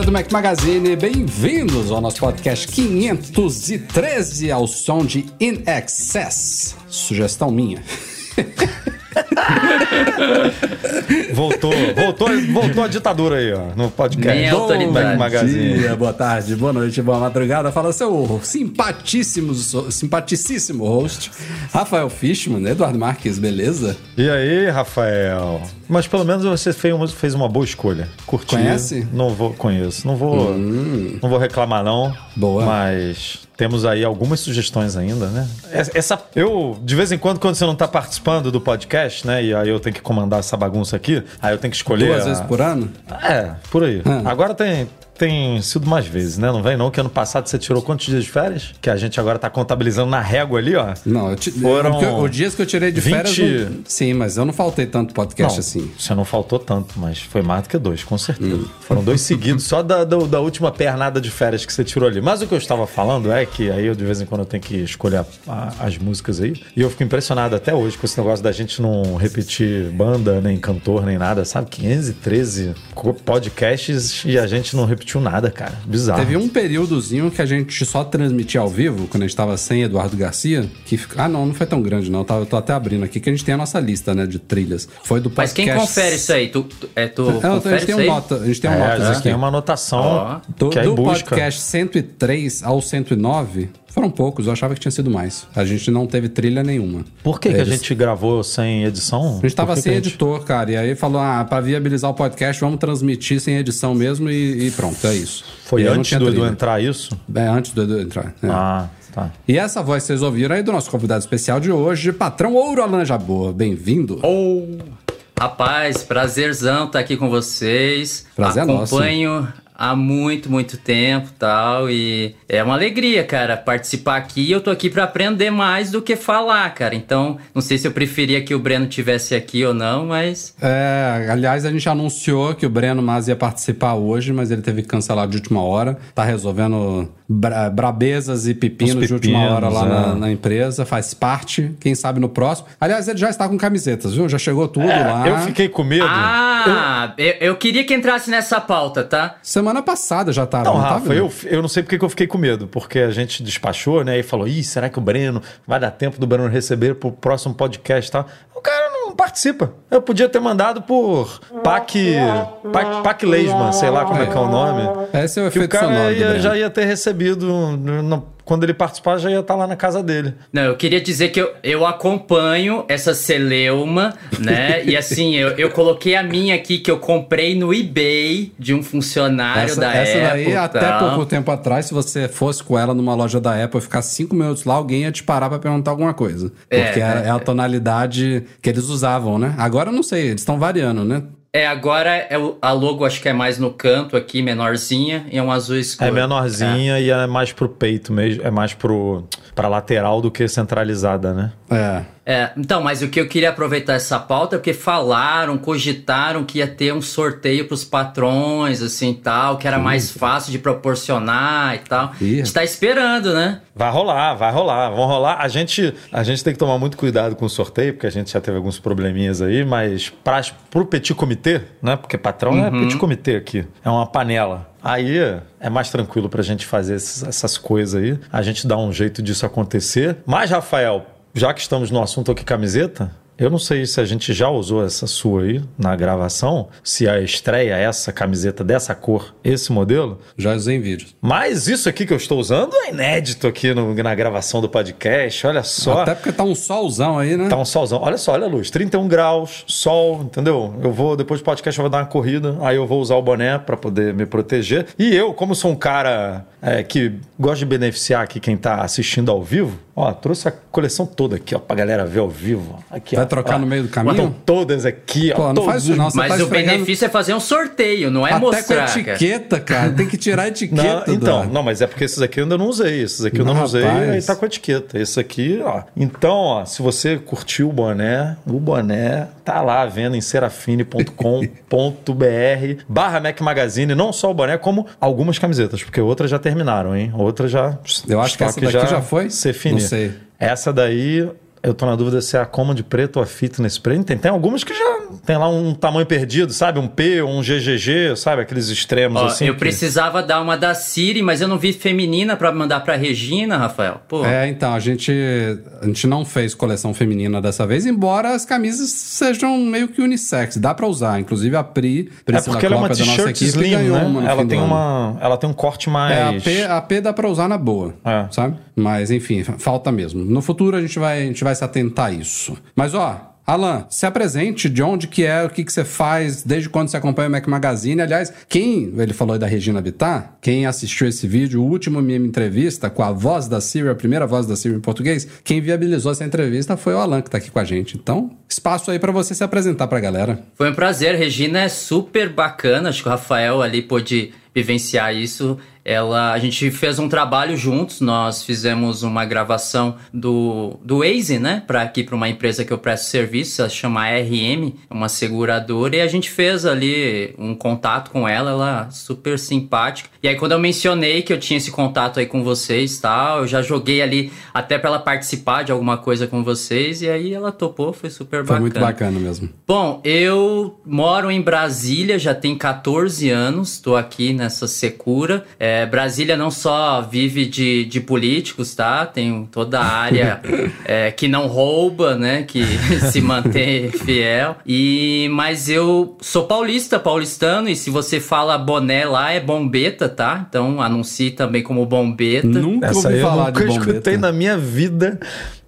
Do Mac Magazine, bem-vindos ao nosso podcast 513 ao som de In Excess. Sugestão minha. Voltou, voltou, voltou a ditadura aí, ó, no podcast. Nem do autoridade. Magazine. dia, boa tarde, boa noite, boa madrugada. Fala seu simpaticíssimo, simpaticíssimo host, Rafael Fishman, Eduardo Marques, beleza? E aí, Rafael? Mas pelo menos você fez uma, fez uma boa escolha. Curti. Conhece? Não vou, conheço. Não vou, não vou reclamar não. Boa. Mas temos aí algumas sugestões ainda, né? Essa, eu de vez em quando quando você não tá participando do podcast, né? E aí eu tenho que comandar essa bagunça aqui, aí eu tenho que escolher Duas a- vezes por ano? É, por aí. Ah. Agora tem, tem sido mais vezes, né? Não vem não, que ano passado você tirou quantos dias de férias? Que a gente agora tá contabilizando na régua ali, ó. Não, eu ti- Foram porque os dias que eu tirei de 20 férias. não- Sim, mas eu não faltei tanto podcast Não, assim. Você não faltou tanto, mas foi mais do que dois, com certeza. Foram dois seguidos, só da, da, da última pernada de férias que você tirou ali. Mas o que eu estava falando é que aí eu de vez em quando eu tenho que escolher a- a- as músicas aí. E eu fico impressionado até hoje com esse negócio da gente não repetir banda, nem cantor, nem nada, sabe? 513 co- podcasts e a gente não repetiu nada, cara. Bizarro. Teve um períodozinho que a gente só transmitia ao vivo, quando a gente tava sem Eduardo Garcia, que... fica- Ah, não, não foi tão grande, não. Eu tô até abrindo aqui, que a gente tem a nossa lista, né, de trilhas. Foi do Mas podcast... quem confere isso aí? Tu, tu- é, tu É, a confere gente tem um aí? nota, a gente tem um É, notas a gente aqui. tem uma anotação Ó. Do, do busca. podcast 103 ao 109, foram poucos, eu achava que tinha sido mais. A gente não teve trilha nenhuma. Por que, que a Eles- gente gravou sem edição? A gente tava Por que sem gente- editor, cara, e aí falou, ah, pra viabilizar o podcast, vamos transmitir sem edição mesmo e, e pronto, é isso. Foi E antes do Edu entrar isso? É, antes do Edu entrar. é. Ah, tá. E essa voz vocês ouviram aí do nosso convidado especial de hoje, patrão Ouro Alan Jabor. Bem-vindo. Rapaz, prazerzão estar aqui com vocês. Prazer é nosso. Há muito, muito tempo tal. E é uma alegria, cara, participar aqui. Eu tô aqui pra aprender mais do que falar, cara. Então, não sei se eu preferia que o Breno tivesse aqui ou não, mas. É, aliás, a gente anunciou que o Breno Mas ia participar hoje, mas ele teve que cancelar de última hora. Tá resolvendo bra- brabezas e pepinos, Os de última hora pepinos, lá na, é. na empresa. Faz parte, quem sabe no próximo. Aliás, ele já está com camisetas, viu? Já chegou tudo lá. Eu fiquei com medo. Ah, eu... Eu, queria que entrasse nessa pauta, tá? Semana passada já tava. Não, não tava? Rafa, eu, eu não sei porque que eu fiquei com medo, porque a gente despachou, né? E falou: ih, será que o Breno vai dar tempo do Breno receber pro próximo podcast e tal? O cara não participa. Eu podia ter mandado por Pac. Pac, Pac Leisman, sei lá como é que é o nome. Esse é o Que o efeito cara sonoro ia- já ia ter recebido. no- quando ele participar, já ia estar lá na casa dele. Não, eu queria dizer que eu, eu acompanho essa celeuma, né? e assim, eu, eu coloquei a minha aqui que eu comprei no eBay de um funcionário Essa, da essa Apple. daí, até tal. pouco tempo atrás, se você fosse com ela numa loja da Apple e ficar cinco minutos lá, alguém ia te parar pra perguntar alguma coisa. É, Porque é, é, é a tonalidade que eles usavam, né? Agora eu não sei, eles estão variando, né? É, agora é o- a logo acho que é mais no canto aqui, menorzinha, e é um azul escuro. É menorzinha e é mais pro peito mesmo, é mais pro, pra lateral do que centralizada, né? É. É, então, mas o que eu queria aproveitar essa pauta é porque falaram, cogitaram que ia ter um sorteio pros patrões, assim, tal, que era mais fácil de proporcionar e tal. Ih. A gente tá esperando, né? Vai rolar, vai rolar, vão rolar. A gente, a gente tem que tomar muito cuidado com o sorteio, porque a gente já teve alguns probleminhas aí, mas pra, pro petit comitê, né? Porque patrão não é petit comitê aqui, é uma panela. Aí é mais tranquilo pra gente fazer essas coisas aí. A gente dá um jeito disso acontecer. Mas, Rafael, já que estamos no assunto aqui camiseta, Eu não sei se a gente já usou essa sua aí na gravação, se a estreia é essa camiseta dessa cor, esse modelo. Já usei em vídeos. Mas isso aqui que eu estou usando é inédito aqui no- na gravação do podcast. Olha só. Até porque tá um solzão aí, né? Tá um solzão. Olha só, olha a luz. 31 graus, sol, entendeu? Eu vou, depois do podcast, eu vou dar uma corrida. Aí eu vou usar o boné pra poder me proteger. E eu, como sou um cara é, que gosta de beneficiar aqui quem tá assistindo ao vivo, ó, trouxe a coleção toda aqui, ó, pra galera ver ao vivo. Aqui, Vai ó, trocar ó. no meio do caminho? Estão todas aqui, ó. Pô, não todos faz isso não. Você Mas tá o esfregando- benefício é fazer um sorteio, não é Até mostrar, com cara. etiqueta, cara. Tem que tirar a Não, etiqueta. então, do- não, mas é porque esses aqui eu ainda não usei. Esses aqui eu ainda não usei, aí tá com a etiqueta. Esse aqui, ó. Então, ó, se você curtiu o boné, o boné tá lá à venda em serafine.com.br barra Mac Magazine. Não só o boné, como algumas camisetas, porque outras já terminaram, hein? Outras já. Eu acho que essa daqui já foi? Se fini. Não sei. Essa daí. Eu tô na dúvida se é a Command preto ou a Fitness preto. Tem, tem algumas que já tem lá um tamanho perdido, sabe? Um P, um GGG, sabe? Aqueles extremos Ó, assim. eu que- precisava dar uma da Siri, mas eu não vi feminina pra mandar pra Regina, Rafael. Pô, É, então, a gente, a gente não fez coleção feminina dessa vez, embora as camisas sejam meio que unissex. Dá pra usar. Inclusive a Pri, É Priscila porque ela é uma nossa t-shirt equipe, slim, né? uma Ela tem uma, ela tem um corte mais. É, a P, a P dá pra usar na boa, É. sabe? Mas enfim, falta mesmo. No futuro a gente vai, a gente vai se atentar a isso. Mas ó, Alan, se apresente de onde que é, o que que você faz, desde quando você acompanha o Mac Magazine. Aliás, quem, ele falou aí da Regina Bittar, quem assistiu esse vídeo, o último minha entrevista com a voz da Siri, a primeira voz da Siri em português, quem viabilizou essa entrevista foi o Alan que tá aqui com a gente. Então, espaço aí pra você se apresentar pra galera. Foi um prazer. Regina é super bacana. Acho que o Rafael ali pôde vivenciar isso. Ela, a gente fez um trabalho juntos. Nós fizemos uma gravação do do Waze, né, para aqui para uma empresa que eu presto serviço, ela chama RM, uma seguradora, e a gente fez ali um contato com ela. Ela super simpática. E aí quando eu mencionei que eu tinha esse contato aí com vocês, tal, eu já joguei ali até para ela participar de alguma coisa com vocês. E aí ela topou. Foi super Foi bacana. muito bacana mesmo. Bom, eu moro em Brasília, já tem 14 anos, estou aqui nessa secura. É, Brasília não só vive de, de políticos, tá? Tem toda a área é, que não rouba, né? Que se mantém fiel. E, mas eu sou paulista, paulistano, e se você fala boné lá, é bombeta, tá? Então anuncie também como bombeta. Nunca Essa ouvi aí eu falar nunca de bombeta. escutei na minha vida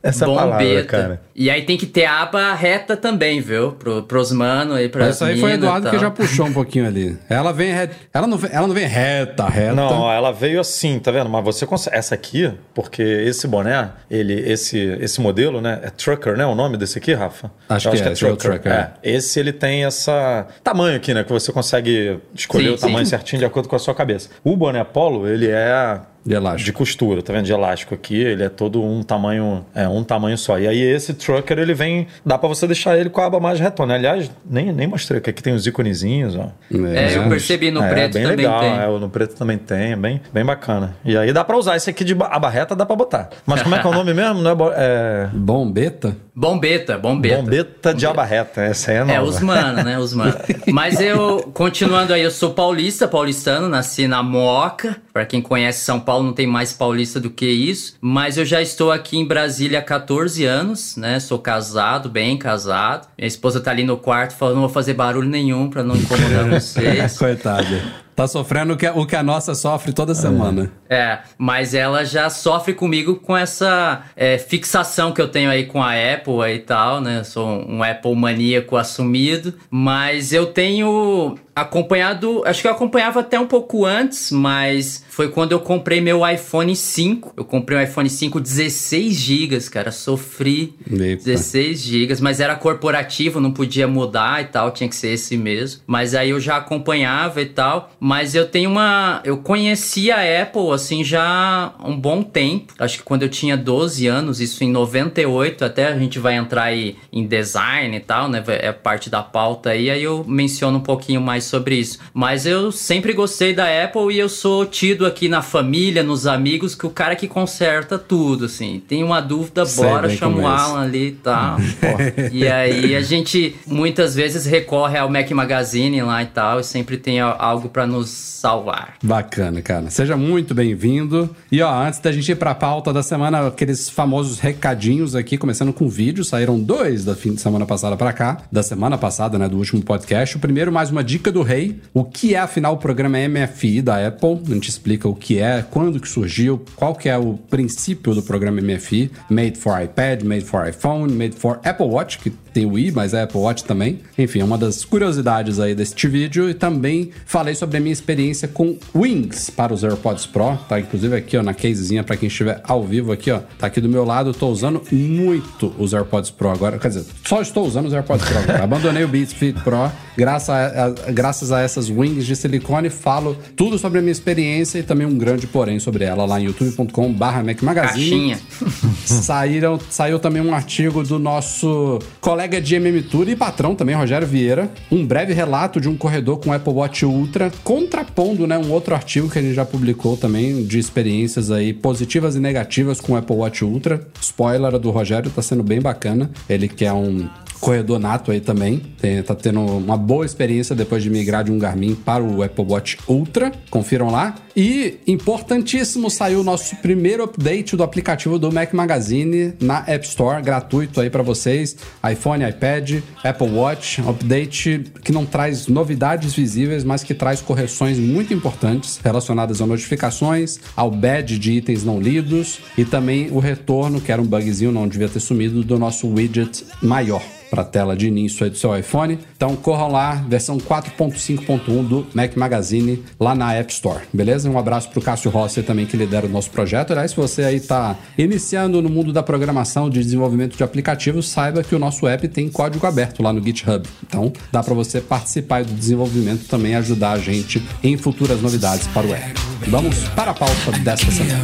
essa palavra, Bombeta. cara. E aí tem que ter a aba reta também, viu? Pro, pros manos aí, pras Essa aí foi Eduardo que já puxou um pouquinho ali. Ela vem reta. Ela não vem, ela não vem reta, reta. Não, ela veio assim, tá vendo? Mas você consegue. Essa aqui, porque esse boné, ele, esse, esse modelo, né? É Trucker, né? O nome desse aqui, Rafa? Acho Eu que é, esse é o Trucker, É. Esse ele tem essa tamanho aqui, né? Que você consegue escolher Sim, o tamanho sim. certinho de acordo com a sua cabeça. O boné Polo, ele é De elástico. de costura, tá vendo? De elástico aqui, ele é todo um tamanho, é um tamanho só. E aí esse trucker, ele vem, dá pra você deixar ele com a aba mais retona. Aliás, nem, nem mostrei que aqui tem os iconezinhos, ó. É, eu percebi no é, preto bem também legal, tem. É, o no preto também tem, é bem, bem bacana. E aí dá pra usar esse aqui de ba- aba reta, dá pra botar. Mas como é que é o nome mesmo? Não é, é Bombeta? Bombeta, bombeta. bombeta de aba reta, essa aí é nova. É, os mano, né? Os mano. Mas eu, continuando aí, eu sou paulista, paulistano, nasci na Moca. Pra quem conhece São Paulo, não tem mais paulista do que isso. Mas eu já estou aqui em Brasília há 14 anos, né? Sou casado, bem casado. Minha esposa tá ali no quarto falando, não vou fazer barulho nenhum pra não incomodar vocês. Coitada. Tá sofrendo o que, o que a nossa sofre toda semana. É, mas ela já sofre comigo com essa é, fixação que eu tenho aí com a Apple e tal, né? Eu sou um Apple maníaco assumido, mas eu tenho acompanhado, acho que eu acompanhava até um pouco antes, mas foi quando eu comprei meu iPhone 5. Eu comprei um iPhone 5 16 GB, cara, sofri Eita. 16 GB, mas era corporativo, não podia mudar e tal, tinha que ser esse mesmo. Mas aí eu já acompanhava e tal, mas eu tenho uma, eu conheci a Apple assim já há um bom tempo. Acho que quando eu tinha 12 anos, isso em 98, até a gente vai entrar aí em design e tal, né? É parte da pauta aí, aí eu menciono um pouquinho mais sobre isso. Mas eu sempre gostei da Apple e eu sou tido aqui na família, nos amigos, que o cara que conserta tudo, assim. Tem uma dúvida, Sei bora, chama o é. Alan ali e tal. e aí a gente muitas vezes recorre ao Mac Magazine lá e tal, e sempre tem algo pra nos salvar. Bacana, cara. Seja muito bem-vindo. E ó, antes da gente ir pra pauta da semana, aqueles famosos recadinhos aqui, começando com vídeo. Saíram dois da fim de semana passada pra cá, da semana passada, né, do último podcast. O primeiro, mais uma dica do rei. O que é, afinal, o programa MFI da Apple? A gente explica o que é, quando que surgiu, qual que é o princípio do programa MFI. Made for iPad, made for iPhone, made for Apple Watch, que tem o i, mas é Apple Watch também. Enfim, é uma das curiosidades aí deste vídeo. E também falei sobre minha experiência com Wings para os AirPods Pro. Tá inclusive aqui, ó, na casezinha para quem estiver ao vivo aqui, ó. Tá aqui do meu lado. Eu tô usando muito os AirPods Pro agora. Quer dizer, só estou usando os AirPods Pro agora. Abandonei o Beats Fit Pro. Graças a, a, graças a essas Wings de silicone, falo tudo sobre a minha experiência e também um grande porém sobre ela lá em youtube.com/barra Mac Magazine. Saíram, saiu também um artigo do nosso colega de MM Tour e patrão também, Rogério Vieira. Um breve relato de um corredor com Apple Watch Ultra, contrapondo né, um outro artigo que a gente já publicou também de experiências aí positivas e negativas com o Apple Watch Ultra. Spoiler do Rogério, tá sendo bem bacana. Ele que é um corredor nato aí também. Tem, tá tendo uma boa experiência depois de migrar de um Garmin para o Apple Watch Ultra. Confiram lá. E, importantíssimo, saiu o nosso primeiro update do aplicativo do Mac Magazine na App Store, gratuito aí para vocês. iPhone, iPad, Apple Watch. Update que não traz novidades visíveis, mas que traz correções muito importantes relacionadas a notificações, ao badge de itens não lidos e também o retorno, que era um bugzinho, não devia ter sumido, do nosso widget maior para a tela de início aí do seu iPhone. Então corram lá, versão 4.5.1 do Mac Magazine lá na App Store, beleza? Um abraço para o Cássio Rossi também que lidera o nosso projeto. Aliás, se você aí está iniciando no mundo da programação de desenvolvimento de aplicativos, saiba que o nosso app tem código aberto lá no GitHub. Então dá para você participar do desenvolvimento também ajudar a gente em futuras novidades para o app. Vamos para a pauta desta semana.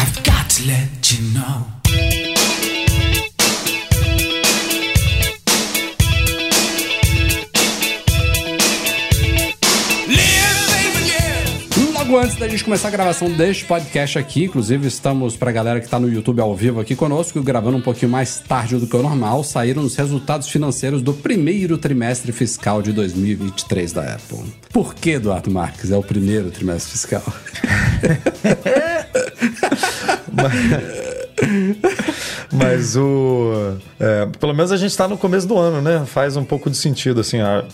I've got to let you know. Logo antes da gente começar a gravação deste podcast aqui, inclusive estamos pra galera que tá no YouTube ao vivo aqui conosco, gravando um pouquinho mais tarde do que o normal, saíram os resultados financeiros do primeiro trimestre fiscal de 2023 da Apple. Por que, Eduardo Marques, é o primeiro trimestre fiscal? Mas o. é, pelo menos a gente tá no começo do ano, né? Faz um pouco de sentido, assim. a-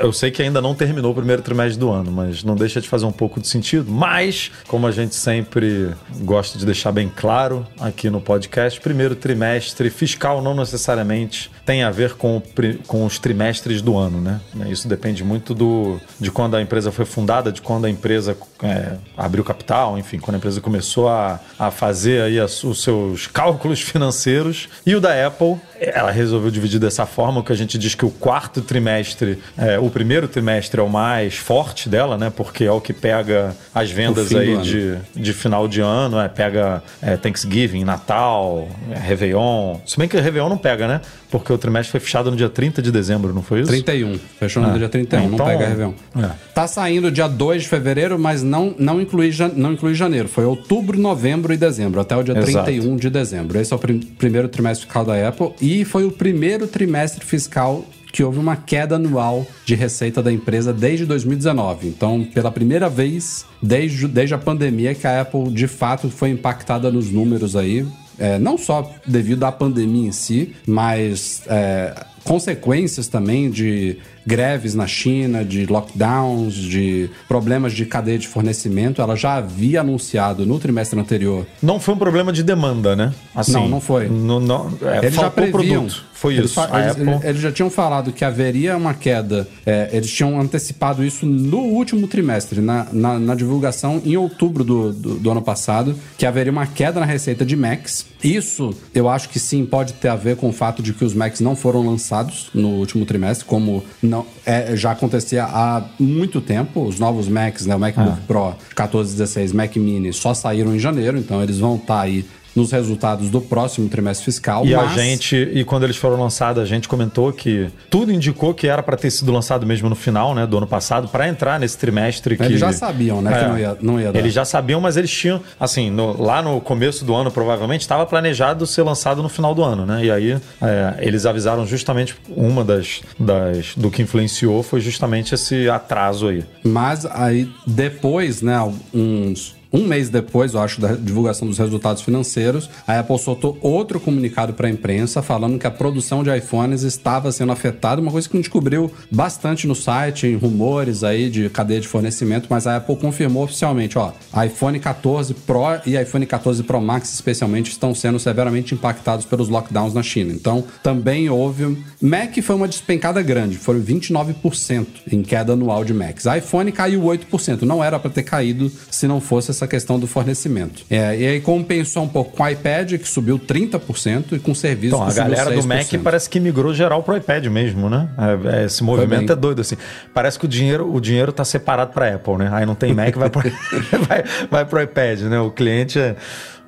eu sei que ainda não terminou o primeiro trimestre do ano, mas não deixa de fazer um pouco de sentido. Mas, como a gente sempre gosta de deixar bem claro aqui no podcast, primeiro trimestre fiscal não necessariamente tem a ver com, o com os trimestres do ano, né? Isso depende muito do, de quando a empresa foi fundada, de quando a empresa é, abriu capital, enfim, quando a empresa começou a, a fazer aí as- os seus cálculos financeiros. E o da Apple, ela resolveu dividir dessa forma, que a gente diz que o quarto trimestre, é, o primeiro trimestre é o mais forte dela, né? Porque é o que pega as vendas aí de, de final de ano, é, pega é, Thanksgiving, Natal, é, Réveillon. Se bem que Réveillon não pega, né? Porque o trimestre foi fechado no dia 30 de dezembro, não foi isso? 31. Fechou no Ah, dia 31, então- não pega Réveillon. É. Tá saindo dia 2 de fevereiro, mas não, não, inclui, não inclui janeiro. Foi outubro, novembro e dezembro, até o dia Exato. 31 de dezembro. Esse é o prim- primeiro trimestre fiscal da Apple e foi o primeiro trimestre fiscal que houve uma queda anual de receita da empresa desde 2019. Então, pela primeira vez desde, desde a pandemia que a Apple de fato foi impactada nos números aí. É, não só devido à pandemia em si, mas é, consequências também de greves na China, de lockdowns, de problemas de cadeia de fornecimento. Ela já havia anunciado no trimestre anterior. Não foi um problema de demanda, né? Assim, Não, não foi. Não, é, Eles já previam. produto. Foi Eles isso. Eles, Apple... eles já tinham falado que haveria uma queda. é, eles tinham antecipado isso no último trimestre, na, na, na divulgação em outubro do, do, do ano passado, que haveria uma queda na receita de Macs. Isso, eu acho que sim, pode ter a ver com o fato de que os Macs não foram lançados no último trimestre, como não é, já acontecia há muito tempo. Os novos Macs, né, o MacBook Pro 14 16, Mac Mini, só saíram em janeiro, então eles vão estar aí nos resultados do próximo trimestre fiscal. E mas... a gente, e quando eles foram lançados, a gente comentou que tudo indicou que era para ter sido lançado mesmo no final, né, do ano passado, para entrar nesse trimestre que Eles já sabiam, né, que não ia, não ia dar. Eles já sabiam, mas eles tinham, assim, no- lá no começo do ano, provavelmente, estava planejado ser lançado no final do ano, né? E aí é, eles avisaram justamente uma das, das do que influenciou foi justamente esse atraso aí. Mas aí depois, né, uns um mês depois, eu acho, da divulgação dos resultados financeiros, a Apple soltou outro comunicado para a imprensa falando que a produção de iPhones estava sendo afetada, uma coisa que a gente descobriu bastante no site, em rumores aí de cadeia de fornecimento, mas a Apple confirmou oficialmente, ó, iPhone 14 Pro e iPhone 14 Pro Max especialmente estão sendo severamente impactados pelos lockdowns na China. Então, também houve Mac foi uma despencada grande, foram 29% em queda anual de Macs. iPhone caiu 8%, não era para ter caído se não fosse essa questão do fornecimento. É, e aí compensou um pouco com o iPad, que subiu 30%, e com serviços Então, a que subiu galera do 6%. Mac parece que migrou geral pro iPad mesmo, né? É, é, esse movimento é doido, assim. Parece que o dinheiro, o dinheiro tá separado para Apple, né? Aí não tem Mac, vai pro, vai, vai pro iPad, né? O cliente é...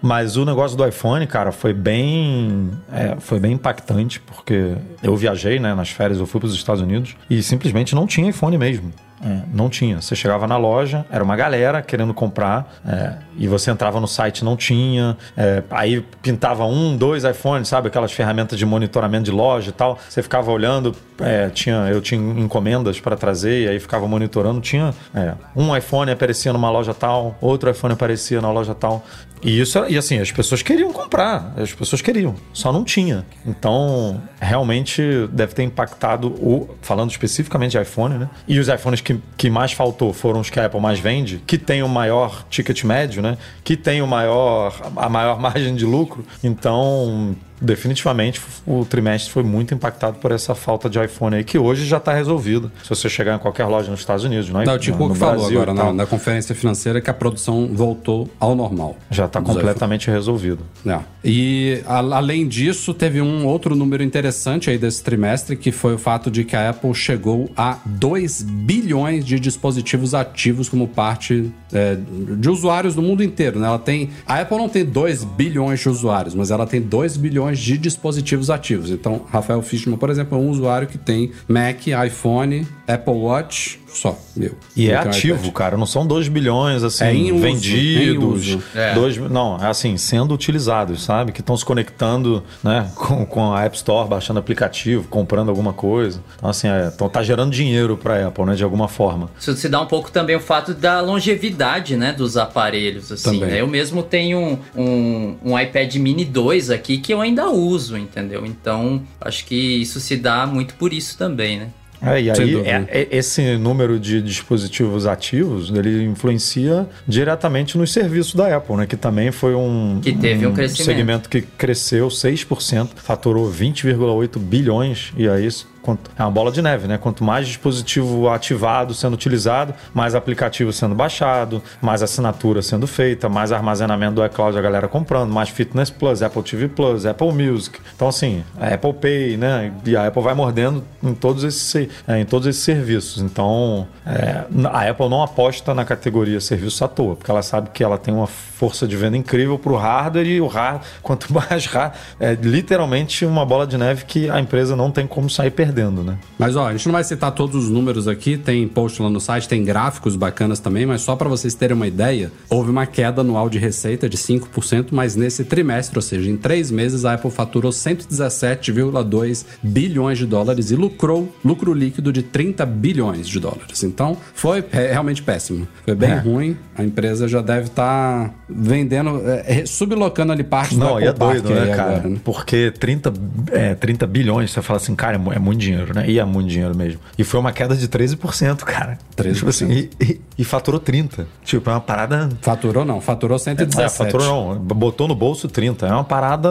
Mas o negócio do iPhone, cara, foi bem, é, foi bem impactante, porque eu viajei, né, nas férias, eu fui para os Estados Unidos e simplesmente não tinha iPhone mesmo. É, não tinha. Você chegava na loja, era uma galera querendo comprar, é, e você entrava no site, não tinha. é, aí pintava um, dois iPhones, sabe? Aquelas ferramentas de monitoramento de loja e tal. Você ficava olhando, é, tinha, eu tinha encomendas para trazer, e aí ficava monitorando. Tinha é, um iPhone aparecia numa loja tal, outro iPhone aparecia na loja tal. E isso, e assim, as pessoas queriam comprar, as pessoas queriam, só não tinha. Então, realmente deve ter impactado o, falando especificamente de iPhone, né? E os iPhones que, que mais faltou foram os que a Apple mais vende, que tem o maior ticket médio, né? Que tem o maior, a maior margem de lucro. Então, definitivamente o trimestre foi muito impactado por essa falta de iPhone aí, que hoje já está resolvido. Se você chegar em qualquer loja nos Estados Unidos, não é? Não, o Tim no Cook falou Brasil agora na, na conferência financeira que a produção voltou ao normal. já está completamente resolvido. É. E a- além disso, teve um outro número interessante aí desse trimestre, que foi o fato de que a Apple chegou a 2 bilhões de dispositivos ativos como parte é, de usuários do mundo inteiro. Né? Ela tem. A Apple não tem 2 bilhões de usuários, mas ela tem 2 bilhões de dispositivos ativos. Então, Rafael Fishman, por exemplo, é um usuário que tem Mac, iPhone, Apple Watch, só, meu. E é ativo, iPad. cara. Não são 2 bilhões, assim, É uso, vendidos. É. Dois, não, é assim, sendo utilizados, sabe? Que estão se conectando né, com, com a App Store, baixando aplicativo, comprando alguma coisa. Então, assim, é, então tá gerando dinheiro pra Apple, né? De alguma forma. Isso se dá um pouco também o fato da longevidade, né, dos aparelhos, assim, Também. né? Eu mesmo tenho um, um, um iPad Mini 2 aqui que eu ainda uso, entendeu? Então, acho que isso se dá muito por isso também, né? É, e aí, é- é- esse número de dispositivos ativos, ele influencia diretamente nos serviços da Apple, né? Que também foi um, Que teve um crescimento. segmento que cresceu 6%, faturou 20,8 bilhões, e aí isso quanto- é uma bola de neve, né? Quanto mais dispositivo ativado sendo utilizado, mais aplicativo sendo baixado, mais assinatura sendo feita, mais armazenamento do iCloud a galera comprando, mais Fitness Plus, Apple TV Plus, Apple Music. Então, assim, a Apple Pay, né? E a Apple vai mordendo em todos esses, se- é, em todos esses serviços. Então, é, a Apple não aposta na categoria serviço à toa, porque ela sabe que ela tem uma força de venda incrível para o hardware e o hardware, quanto mais hardware, é literalmente uma bola de neve que a empresa não tem como sair perdendo, né? Mas ó, a gente não vai citar todos os números aqui, tem post lá no site, tem gráficos bacanas também, mas só para vocês terem uma ideia, houve uma queda anual de receita de 5%, mas nesse trimestre, ou seja, em três meses, a Apple faturou 117,2 bilhões de dólares e lucrou lucro líquido de 30 bilhões de dólares. Então, foi realmente péssimo. Foi bem É. ruim. A empresa já deve estar vendendo, é, sublocando ali parte do Não, Apple e é doido, né, cara? agora, né? Porque 30, é, 30 bilhões, você fala assim, cara, é é muito dinheiro, né? E é muito dinheiro mesmo. E foi uma queda de 13%, cara. 13%. Tipo assim, e, e- e faturou 30. Tipo, é uma parada. Faturou não, faturou 117. É, faturou não, botou no bolso 30. É uma parada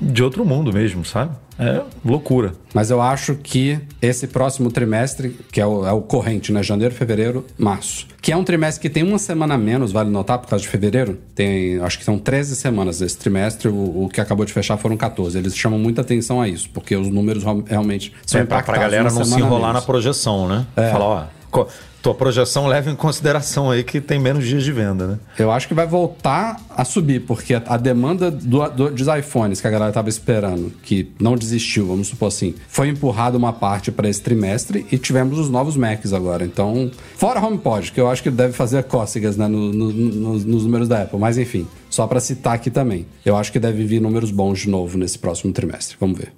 de outro mundo mesmo, sabe? É loucura. Mas eu acho que esse próximo trimestre, que é o, é o corrente, né? Janeiro, fevereiro, março. Que é um trimestre que tem uma semana a menos, vale notar, por causa de fevereiro. Tem, acho que são 13 semanas esse trimestre. O, o que acabou de fechar foram 14. Eles chamam muita atenção a isso, porque os números real- realmente são É, pra, impactados. pra galera não se enrolar na projeção, né? Falar, ó, Tua projeção leva em consideração aí que tem menos dias de venda, né? Eu acho que vai voltar a subir, porque a, demanda do, do- dos iPhones que a galera tava esperando, que não desistiu, vamos supor assim, foi empurrada uma parte para esse trimestre e tivemos os novos Macs agora. Então, fora HomePod, que eu acho que deve fazer cócegas né, no- no- nos, nos números da Apple, mas enfim, só para citar aqui também. Eu acho que deve vir números bons de novo nesse próximo trimestre. Vamos ver.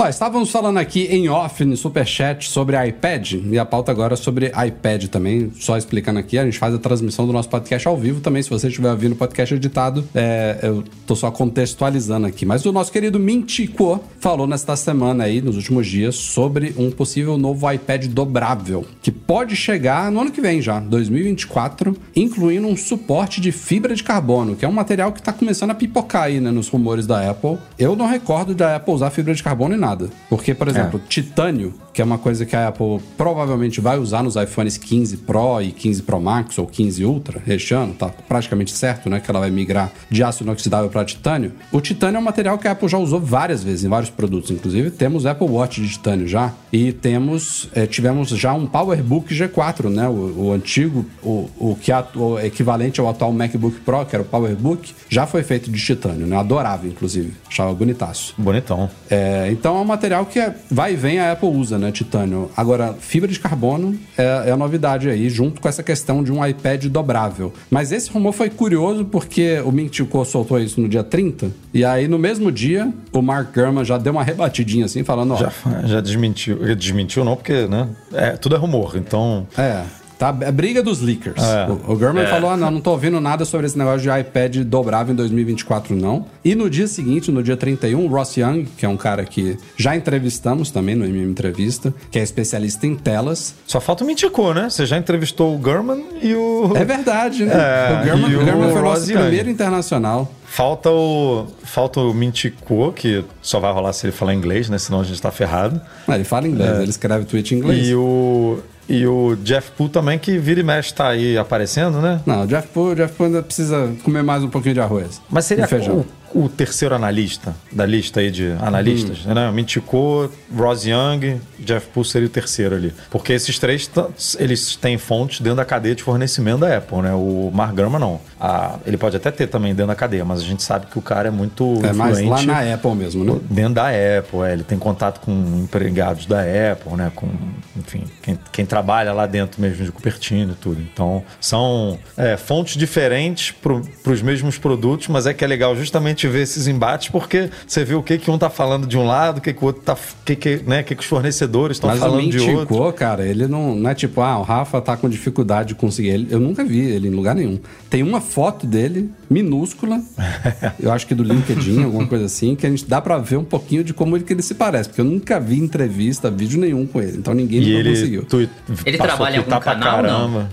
Ó, estávamos falando aqui em off, no Superchat, sobre iPad, e a pauta agora é sobre iPad também. Só explicando aqui, a gente faz a transmissão do nosso podcast ao vivo também. Se você estiver ouvindo o podcast editado, é, eu tô só contextualizando aqui. Mas o nosso querido Mintico falou nesta semana aí, nos últimos dias, sobre um possível novo iPad dobrável, que pode chegar no ano que vem já, 2024, incluindo um suporte de fibra de carbono, que é um material que está começando a pipocar aí, né, nos rumores da Apple. Eu não recordo da Apple usar fibra de carbono em nada. Porque, por exemplo, titânio, que é uma coisa que a Apple provavelmente vai usar nos iPhones 15 Pro e 15 Pro Max ou 15 Ultra este ano, tá praticamente certo, né, que ela vai migrar de aço inoxidável para titânio. O titânio é um material que a Apple já usou várias vezes em vários produtos, inclusive temos Apple Watch de titânio já e temos eh, tivemos já um PowerBook G4, né, o, o antigo, o, o que é o equivalente ao atual MacBook Pro, que era o PowerBook, já foi feito de titânio, né, adorável inclusive, achava bonitaço. Bonitão. É, então é um material que é- vai e vem a Apple usa, né? Titânio. Agora, fibra de carbono é, é a novidade aí, junto com essa questão de um iPad dobrável. Mas esse rumor foi curioso porque o Ming Chiu soltou isso no dia 30, e aí no mesmo dia o Mark Gurman já deu uma rebatidinha assim, falando: ó, Já, já desmentiu. Desmentiu não, porque, né? É, tudo é rumor, então... É. Tá, é briga dos leakers. É. O, o Gurman É. falou: ah, não, não tô ouvindo nada sobre esse negócio de iPad dobrável em 2024, não. E no dia seguinte, no dia 31, o Ross Young, que é um cara que já entrevistamos também no MM Entrevista, que é especialista em telas. Só falta o Mintico, né? Você já entrevistou o Gurman e o... É verdade, né? É, o Gurman, e o o Gurman foi o nosso Ross Young. primeiro internacional. Falta o, falta o Mintico, que só vai rolar se ele falar inglês, né? Senão a gente tá ferrado. Ah, ele fala inglês, ele escreve tweet em inglês. É. E o, e o Jeff Poole também, que vira e mexe tá aí aparecendo, né? Não, o Jeff Poole, Jeff Poole ainda precisa comer mais um pouquinho de arroz. Mas seria feijão. o, o terceiro analista da lista aí de analistas, Hum. né? Mintico, Ross Young, Jeff Poole seria o terceiro ali. Porque esses três, eles têm fontes dentro da cadeia de fornecimento da Apple, né? O Mark Gurman não. Ele pode até ter também dentro da cadeia, mas a gente sabe que o cara é muito É mais lá influente. na Apple mesmo, né? Dentro da Apple, é, ele tem contato com empregados da Apple, né? Com, enfim, quem, quem trabalha lá dentro mesmo de Cupertino e tudo. Então, são é, fontes diferentes para os mesmos produtos, mas é que é legal justamente ver esses embates, porque você vê o que, que um tá falando de um lado, o que, que o outro tá. O que, que, né, o que, que os fornecedores estão Mas o falando de outro. Mintico, cara, ele não, não é tipo, ah, o Rafa tá com dificuldade de conseguir ele. Eu nunca vi ele em lugar nenhum. Tem uma foto dele, minúscula, eu acho que do LinkedIn, alguma coisa assim, que a gente dá pra ver um pouquinho de como ele, que ele se parece, porque eu nunca vi entrevista, vídeo nenhum com ele. Então ninguém E nunca ele, conseguiu. tu, Ele trabalha em algum canal, caramba. Não,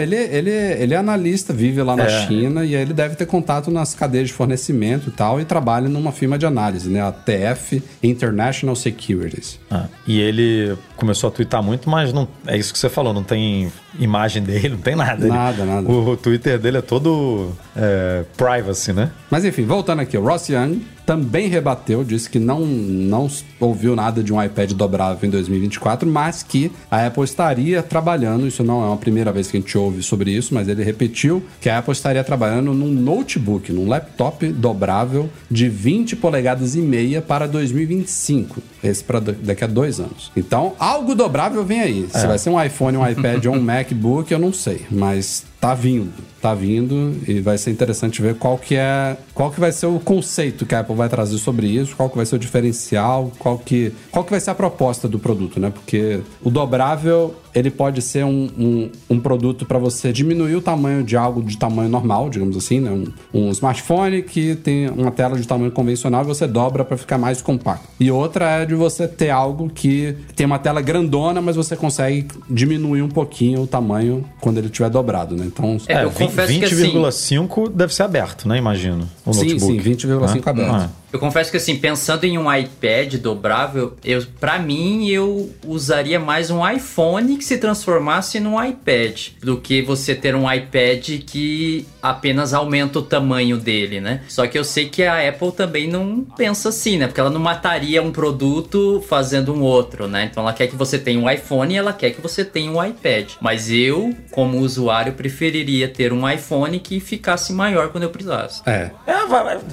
ele, ele, ele é analista, vive lá na É. China e aí ele deve ter contato nas cadeias de fornecimento e tal, e trabalha numa firma de análise, né? A TF International Securities. Ah, e ele começou a twittar muito, mas não é isso que você falou, não tem imagem dele, não tem nada. Ele- Nada, nada. O, o Twitter dele é todo é, privacy, né? Mas enfim, voltando aqui, o Ross Young também rebateu, disse que não, não ouviu nada de um iPad dobrável em 2024, mas que a Apple estaria trabalhando, isso não é uma primeira vez que a gente ouve sobre isso, mas ele repetiu que a Apple estaria trabalhando num notebook, num laptop dobrável de 20 polegadas e meia para 2025, esse para daqui a dois anos. Então, algo dobrável vem aí. Se vai ser um iPhone, um iPad ou um MacBook, eu não sei, mas tá vindo, tá vindo e vai ser interessante ver qual que é, qual que vai ser o conceito que a Apple vai trazer sobre isso, qual que vai ser o diferencial, qual que, qual que vai ser a proposta do produto, né? Porque o dobrável ele pode ser um, um, um produto para você diminuir o tamanho de algo de tamanho normal, digamos assim, né? Um, um smartphone que tem uma tela de tamanho convencional e você dobra para ficar mais compacto. E outra é de você ter algo que tem uma tela grandona, mas você consegue diminuir um pouquinho o tamanho quando ele estiver dobrado, né? Então, É, eu vi- confesso que assim- 20,5 deve ser aberto, né? Imagino. O Sim, notebook. sim, 20,5 Né? aberto. Ah. Eu confesso que assim, pensando em um iPad dobrável, eu, para mim eu usaria mais um iPhone se transformasse num iPad do que você ter um iPad que apenas aumenta o tamanho dele, né? Só que eu sei que a Apple também não pensa assim, né? Porque ela não mataria um produto fazendo um outro, né? Então ela quer que você tenha um iPhone e ela quer que você tenha um iPad. Mas eu, como usuário, preferiria ter um iPhone que ficasse maior quando eu precisasse. É. É,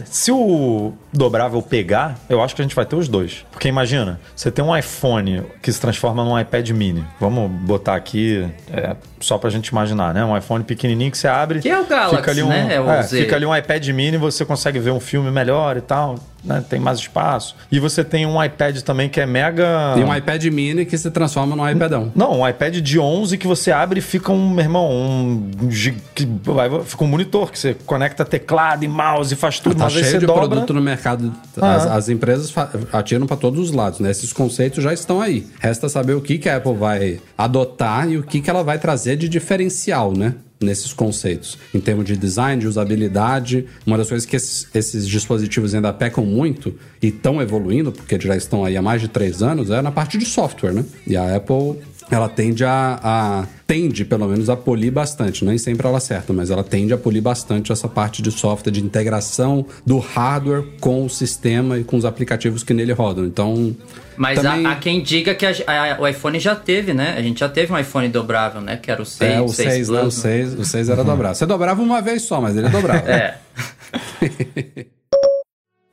se o dobrável pegar, eu acho que a gente vai ter os dois. Porque imagina, você tem um iPhone que se transforma num iPad mini. Vamos botar aqui, é, só pra gente imaginar, né? Um iPhone pequenininho que você abre. Que é o Galaxy, fica ali um, né? É é, fica ali um iPad mini, você consegue ver um filme melhor e tal, né? Tem mais espaço. E você tem um iPad também que é mega... E um iPad mini que se transforma num iPadão. Não, um iPad de 11 que você abre e fica um, meu irmão, um, gi- que vai- fica um monitor que você conecta teclado e mouse e faz tudo, Tá cheio de dobra. produto no mercado. Ah. As, as empresas atiram para todos os lados, né? Esses conceitos já estão aí. Resta saber o que, que a Apple vai adotar e o que, que ela vai trazer de diferencial, né? Nesses conceitos. Em termos de design, de usabilidade. Uma das coisas que esses, esses dispositivos ainda pecam muito e estão evoluindo, porque já estão aí há mais de três anos, é na parte de software, né? E a Apple ela tende a, a- tende pelo menos a polir bastante, nem sempre ela acerta, mas ela tende a polir bastante essa parte de software de integração do hardware com o sistema e com os aplicativos que nele rodam. Então, Mas também- há, quem diga que a- a- o iPhone já teve, né? A gente já teve um iPhone dobrável, né? Que era o 6, é o 6, né? O Plus, 6, o 6 era dobrado. Você dobrava uma vez só, mas ele dobrava. É.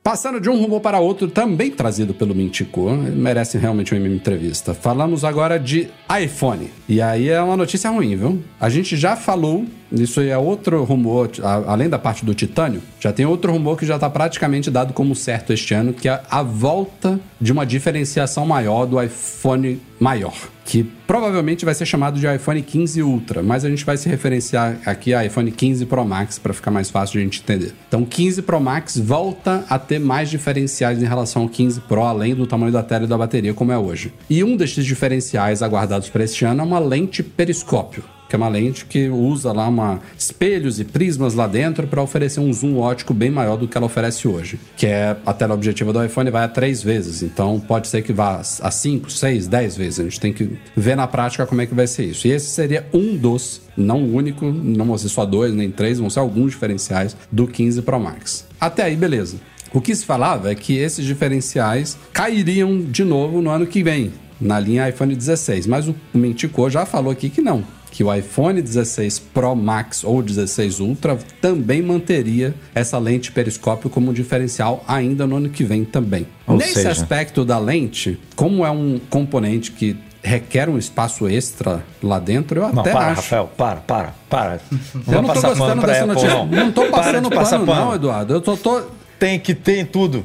Passando de um rumor para outro, também trazido pelo Mintico, merece realmente uma entrevista. Falamos agora de iPhone. E aí é uma notícia ruim, viu? A gente já falou, isso aí é outro rumor, além da parte do titânio, já tem outro rumor que já está praticamente dado como certo este ano, que é a volta de uma diferenciação maior do iPhone maior. Que provavelmente vai ser chamado de iPhone 15 Ultra, mas a gente vai se referenciar aqui a iPhone 15 Pro Max para ficar mais fácil de a gente entender. Então, 15 Pro Max volta a ter mais diferenciais em relação ao 15 Pro, além do tamanho da tela e da bateria, como é hoje. E um desses diferenciais aguardados para este ano é uma lente periscópio que é uma lente que usa lá uma espelhos e prismas lá dentro para oferecer um zoom ótico bem maior do que ela oferece hoje, que é a tela objetiva do iPhone vai a três vezes, então pode ser que vá a cinco, seis, dez vezes. A gente tem que ver na prática como é que vai ser isso. E esse seria um dos, não o único, não vão ser só dois nem três, vão ser alguns diferenciais do 15 Pro Max. Até aí, beleza. O que se falava é que esses diferenciais cairiam de novo no ano que vem, na linha iPhone 16. Mas o Mentico já falou aqui que não. Que o iPhone 16 Pro Max ou 16 Ultra também manteria essa lente periscópio como diferencial ainda no ano que vem também. Ou Nesse seja- aspecto da lente, como é um componente que requer um espaço extra lá dentro, eu Não, até para, acho. Rafael, para, para, para. Eu não tô pano gostando dessa notícia. não. Não, tô Para passando passar pano, não, Eduardo. Eu tô, tô- Tem que ter em tudo.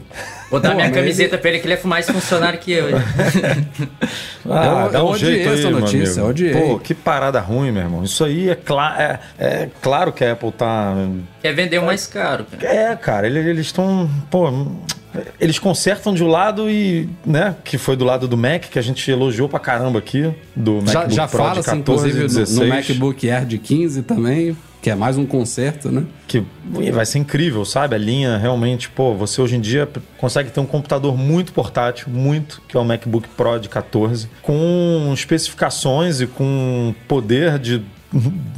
Vou dar Pô, minha camiseta pra ele que ele é mais funcionário que eu. Ah, Eu- dá eu um odiei jeito aí, essa meu notícia, amigo. eu. Pô, que parada ruim, meu irmão. Isso aí é, cla é, é claro que a Apple tá... Quer vender o mais caro, cara. É, cara, ele- eles estão... Pô, eles consertam de um lado e, né, que foi do lado do Mac, que a gente elogiou pra caramba aqui, do já, MacBook já Pro fala, de assim, 14 inclusive, e no- 16. no MacBook Air de 15 também, que é mais um conserto, né? que vai ser incrível, sabe? A linha realmente, pô, você hoje em dia consegue ter um computador muito portátil, muito, que é o MacBook Pro de 14, com especificações e com poder de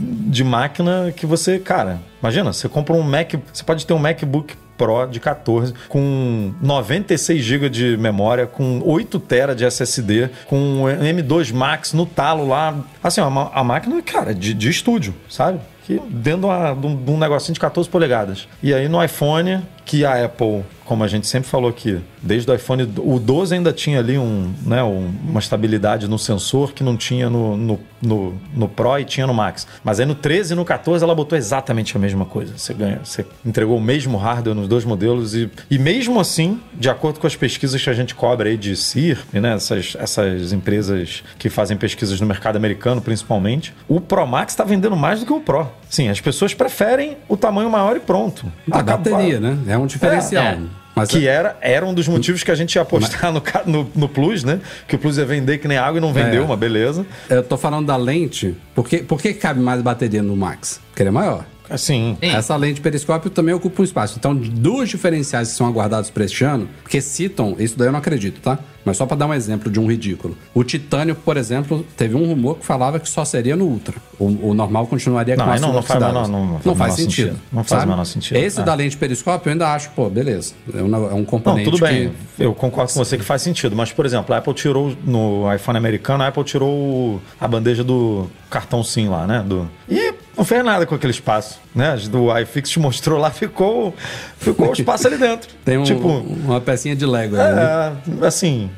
de máquina que você, cara, imagina, você compra um Mac, você pode ter um MacBook Pro de 14 com 96 GB de memória, com 8 TB de SSD, com M2 Max no talo lá. Assim, a, ma- a máquina, cara, de, de estúdio, sabe? Que dentro de, uma- de um, de um negocinho de 14 polegadas. E aí no iPhone, que a Apple, como a gente sempre falou aqui, desde o iPhone, o 12 ainda tinha ali um, né, um- uma estabilidade no sensor que não tinha no, no, no, no Pro e tinha no Max. Mas aí no 13 e no 14 ela botou exatamente a mesma coisa. Você ganha, você entregou o mesmo hardware nos dois modelos e, e mesmo assim, de acordo com as pesquisas que a gente cobra aí de CIRP, né, essas, essas empresas que fazem pesquisas no mercado americano principalmente, o Pro Max está vendendo mais do que o Pro. Sim, as pessoas preferem o tamanho maior e pronto. A Acabou. bateria, né? É um diferencial. É, é. Mas Que era, era um dos motivos que a gente ia apostar no, ca- no, no Plus, né? Que o Plus ia vender que nem água e não vendeu, É. uma beleza. eu tô falando da lente, por que, por que cabe mais bateria no Max? Porque ele é maior. Assim, Sim. Essa lente periscópio também ocupa um espaço. Então, duas diferenciais que são aguardados para este ano, porque citam, isso daí eu não acredito, tá? Mas só para dar um exemplo de um ridículo. O titânio, por exemplo, teve um rumor que falava que só seria no Ultra. O, o normal continuaria Não, com aço não- não faz inoxidável. menor- não- não faz faz sentido. sentido. Não faz sabe? menor sentido. Esse É. da lente periscópio eu ainda acho, pô, beleza. É um, é um Não, componente tudo bem. que... Eu concordo com você que faz sentido. Mas, por exemplo, a Apple tirou no iPhone americano, a Apple tirou o- a bandeja do cartão SIM lá, né? Do... E não fez nada com aquele espaço, né? As Do iFix te mostrou lá, ficou, ficou o espaço ali dentro. Tem um- tipo, uma pecinha de Lego né? é, assim,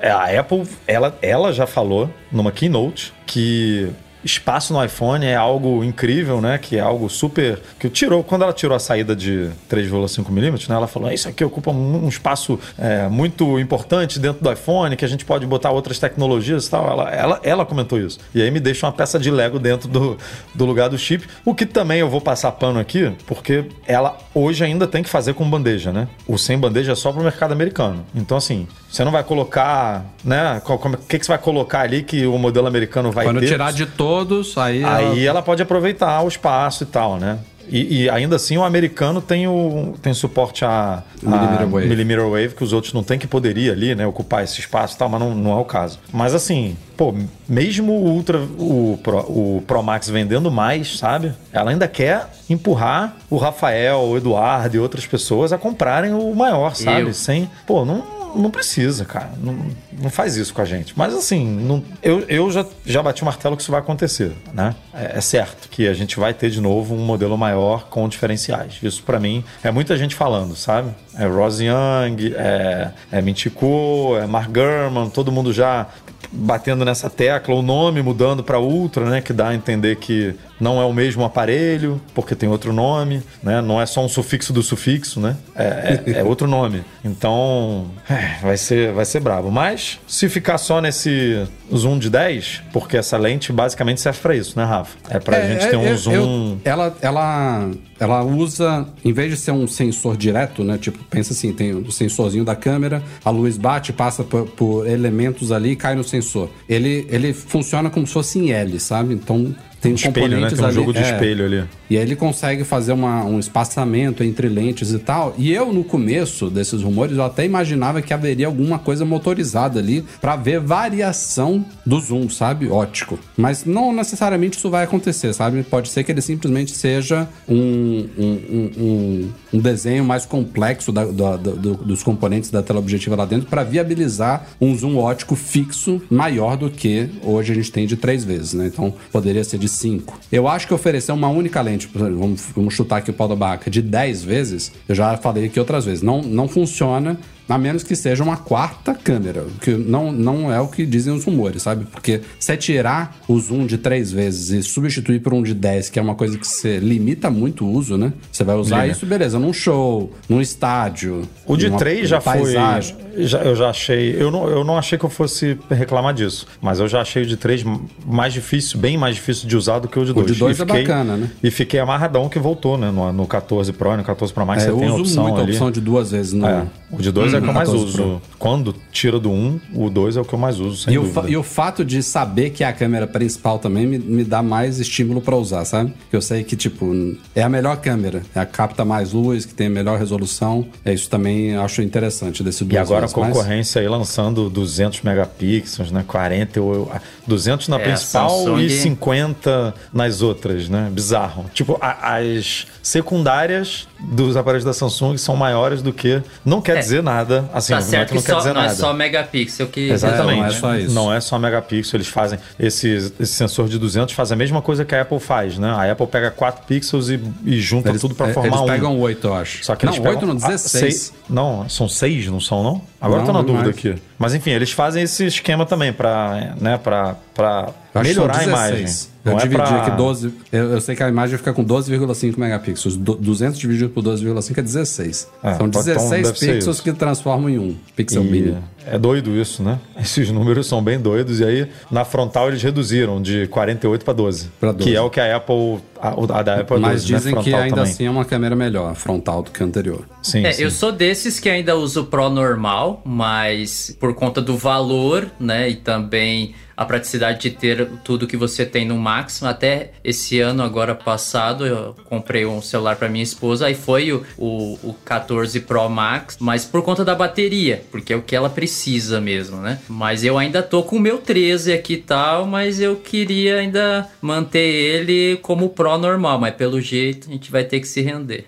é, a Apple, ela, ela já falou numa keynote que espaço no iPhone é algo incrível, né? Que é algo super. Que tirou, quando ela tirou a saída de 3,5 milímetros, né? Ela falou: Isso aqui ocupa um um espaço é, muito importante dentro do iPhone, que a gente pode botar outras tecnologias e tal. Ela, ela, ela comentou isso. E aí me deixa uma peça de Lego dentro do, do lugar do chip. O que também eu vou passar pano aqui, porque ela hoje ainda tem que fazer com bandeja, né? O sem bandeja é só pro mercado americano. Então, assim, você não vai colocar, né? O que, que você vai colocar ali que o modelo americano vai Quando ter? tirar de todos, aí... ela- Aí ela pode aproveitar o espaço e tal, né? E, e ainda assim o americano tem o tem suporte a, a Millimeter wave. millimeter wave, que os outros não tem que poderia ali, né? Ocupar esse espaço e tal, mas não, não é o caso. Mas assim, pô, mesmo o Ultra, o Pro, o Pro Max vendendo mais, sabe? Ela ainda quer empurrar o Rafael, o Eduardo e outras pessoas a comprarem o maior, sabe? Eu. Sem. Pô, não. Não precisa, cara. Não, não faz isso com a gente. Mas assim, não- eu, eu já, já bati o martelo que isso vai acontecer, né? É, é certo que a gente vai ter de novo um modelo maior com diferenciais. Isso pra mim é muita gente falando, sabe? É Rose Young, é, é Mintico, é Mark Gurman, todo mundo já batendo nessa tecla, o nome mudando para Ultra, né? Que dá a entender que não é o mesmo aparelho, porque tem outro nome, né? Não é só um sufixo do sufixo, né? É, é- é outro nome. Então, é, vai ser, vai ser brabo. Mas, se ficar só nesse zoom de 10, porque essa lente basicamente serve para isso, né, Rafa? É pra É, gente ter um eu- zoom... eu- ela, ela, ela usa, em vez de ser um sensor direto, né? Tipo, pensa assim, tem o sensorzinho da câmera, a luz bate, passa por, por elementos ali cai no sensor. Ele, ele funciona como se fosse em L, sabe? Então tem espelho, né? componentes Tem um ali. jogo de é. espelho ali. E aí ele consegue fazer uma- um espaçamento entre lentes e tal. E eu, no começo desses rumores, eu até imaginava que haveria alguma coisa motorizada ali pra ver variação do zoom, sabe? Ótico. Mas não necessariamente isso vai acontecer, sabe? Pode ser que ele simplesmente seja um, um, um- um- um desenho mais complexo da- da- do- do- dos componentes da tela objetiva lá dentro pra viabilizar um zoom ótico fixo maior do que hoje a gente tem de três vezes, né? Então poderia ser de cinco. Eu acho que oferecer uma única lente, vamos, vamos chutar aqui o pau da barraca, de 10 vezes, eu já falei aqui outras vezes, não, não funciona. A menos que seja uma quarta câmera, que não, não é o que dizem os rumores, sabe? Porque se tirar o zoom de três vezes e substituir por um de 10, que é uma coisa que você limita muito o uso, né? Você vai usar isso, beleza, num show, num estádio. O de numa 3 já paisagem. foi. Já, eu já achei. Eu não, eu não achei que eu fosse reclamar disso. Mas eu já achei o de 3 mais difícil, bem mais difícil de usar do que o de 2. de dois é bacana, né? E fiquei amarradão que voltou, né? No, no 14 Pro e no 14 Pro Max É, você eu tem a uso opção muito a ali. opção de duas vezes no. É, o de 2 é o que eu mais 14 uso. Pro. Quando tira do 1, o 2 é o que eu mais uso, sem E o, e o fato de saber que é a câmera principal também me, me dá mais estímulo pra usar, sabe? Porque eu sei que, tipo, é a melhor câmera, é a capta mais luz, que tem a melhor resolução. É isso também acho interessante desse E agora a concorrência aí lançando 200 megapixels, né? 40, ou- 200 na É, principal Samsung- e 50 nas outras, né? Bizarro. Tipo, a- as secundárias dos aparelhos da Samsung são maiores do que. Não quer É. dizer nada. Assim, Tá não é certo que não que quer só, dizer não nada. é só megapixel que. Exatamente. É, não é só isso. Não é só megapixel. Eles fazem. Esse, esse sensor de 200 faz a mesma coisa que a Apple faz, né? A Apple pega 4 pixels e, e junta Eles, tudo para é, formar eles um. pegam oito, eu acho. Só que não, eles pegam, oito não, ah, 16. seis- não, são seis, não são, não? Agora eu tô Não, na não dúvida mais. aqui. Mas enfim, eles fazem esse esquema também pra, né, pra, pra melhorar a são imagem. 16. Eu Não é dividi pra... aqui 12. Eu, eu sei que a imagem fica com 12,5 megapixels. Do- 200 dividido por 12,5 é 16. É, São pode- então 16 deve ser pixels que transformam em um pixel E mínimo. É doido isso, né? Esses números são bem doidos. E aí, na frontal, eles reduziram de 48 para 12, Pra 12. Que é o que a Apple. A, a da Apple é Mas 12, né? dizem que Frontal ainda também. assim é uma câmera melhor, frontal, do que a anterior. Sim, É, sim. eu sou desses que ainda uso o Pro normal, mas por conta do valor, né, e também a praticidade de ter tudo que você tem no máximo. Até esse ano, agora passado, eu comprei um celular para minha esposa, aí foi o, o, o 14 Pro Max, mas por conta da bateria, porque é o que ela precisa mesmo, né? Mas eu ainda tô com o meu 13 aqui e tal, mas eu queria ainda manter ele como Pro normal, mas pelo jeito a gente vai ter que se render.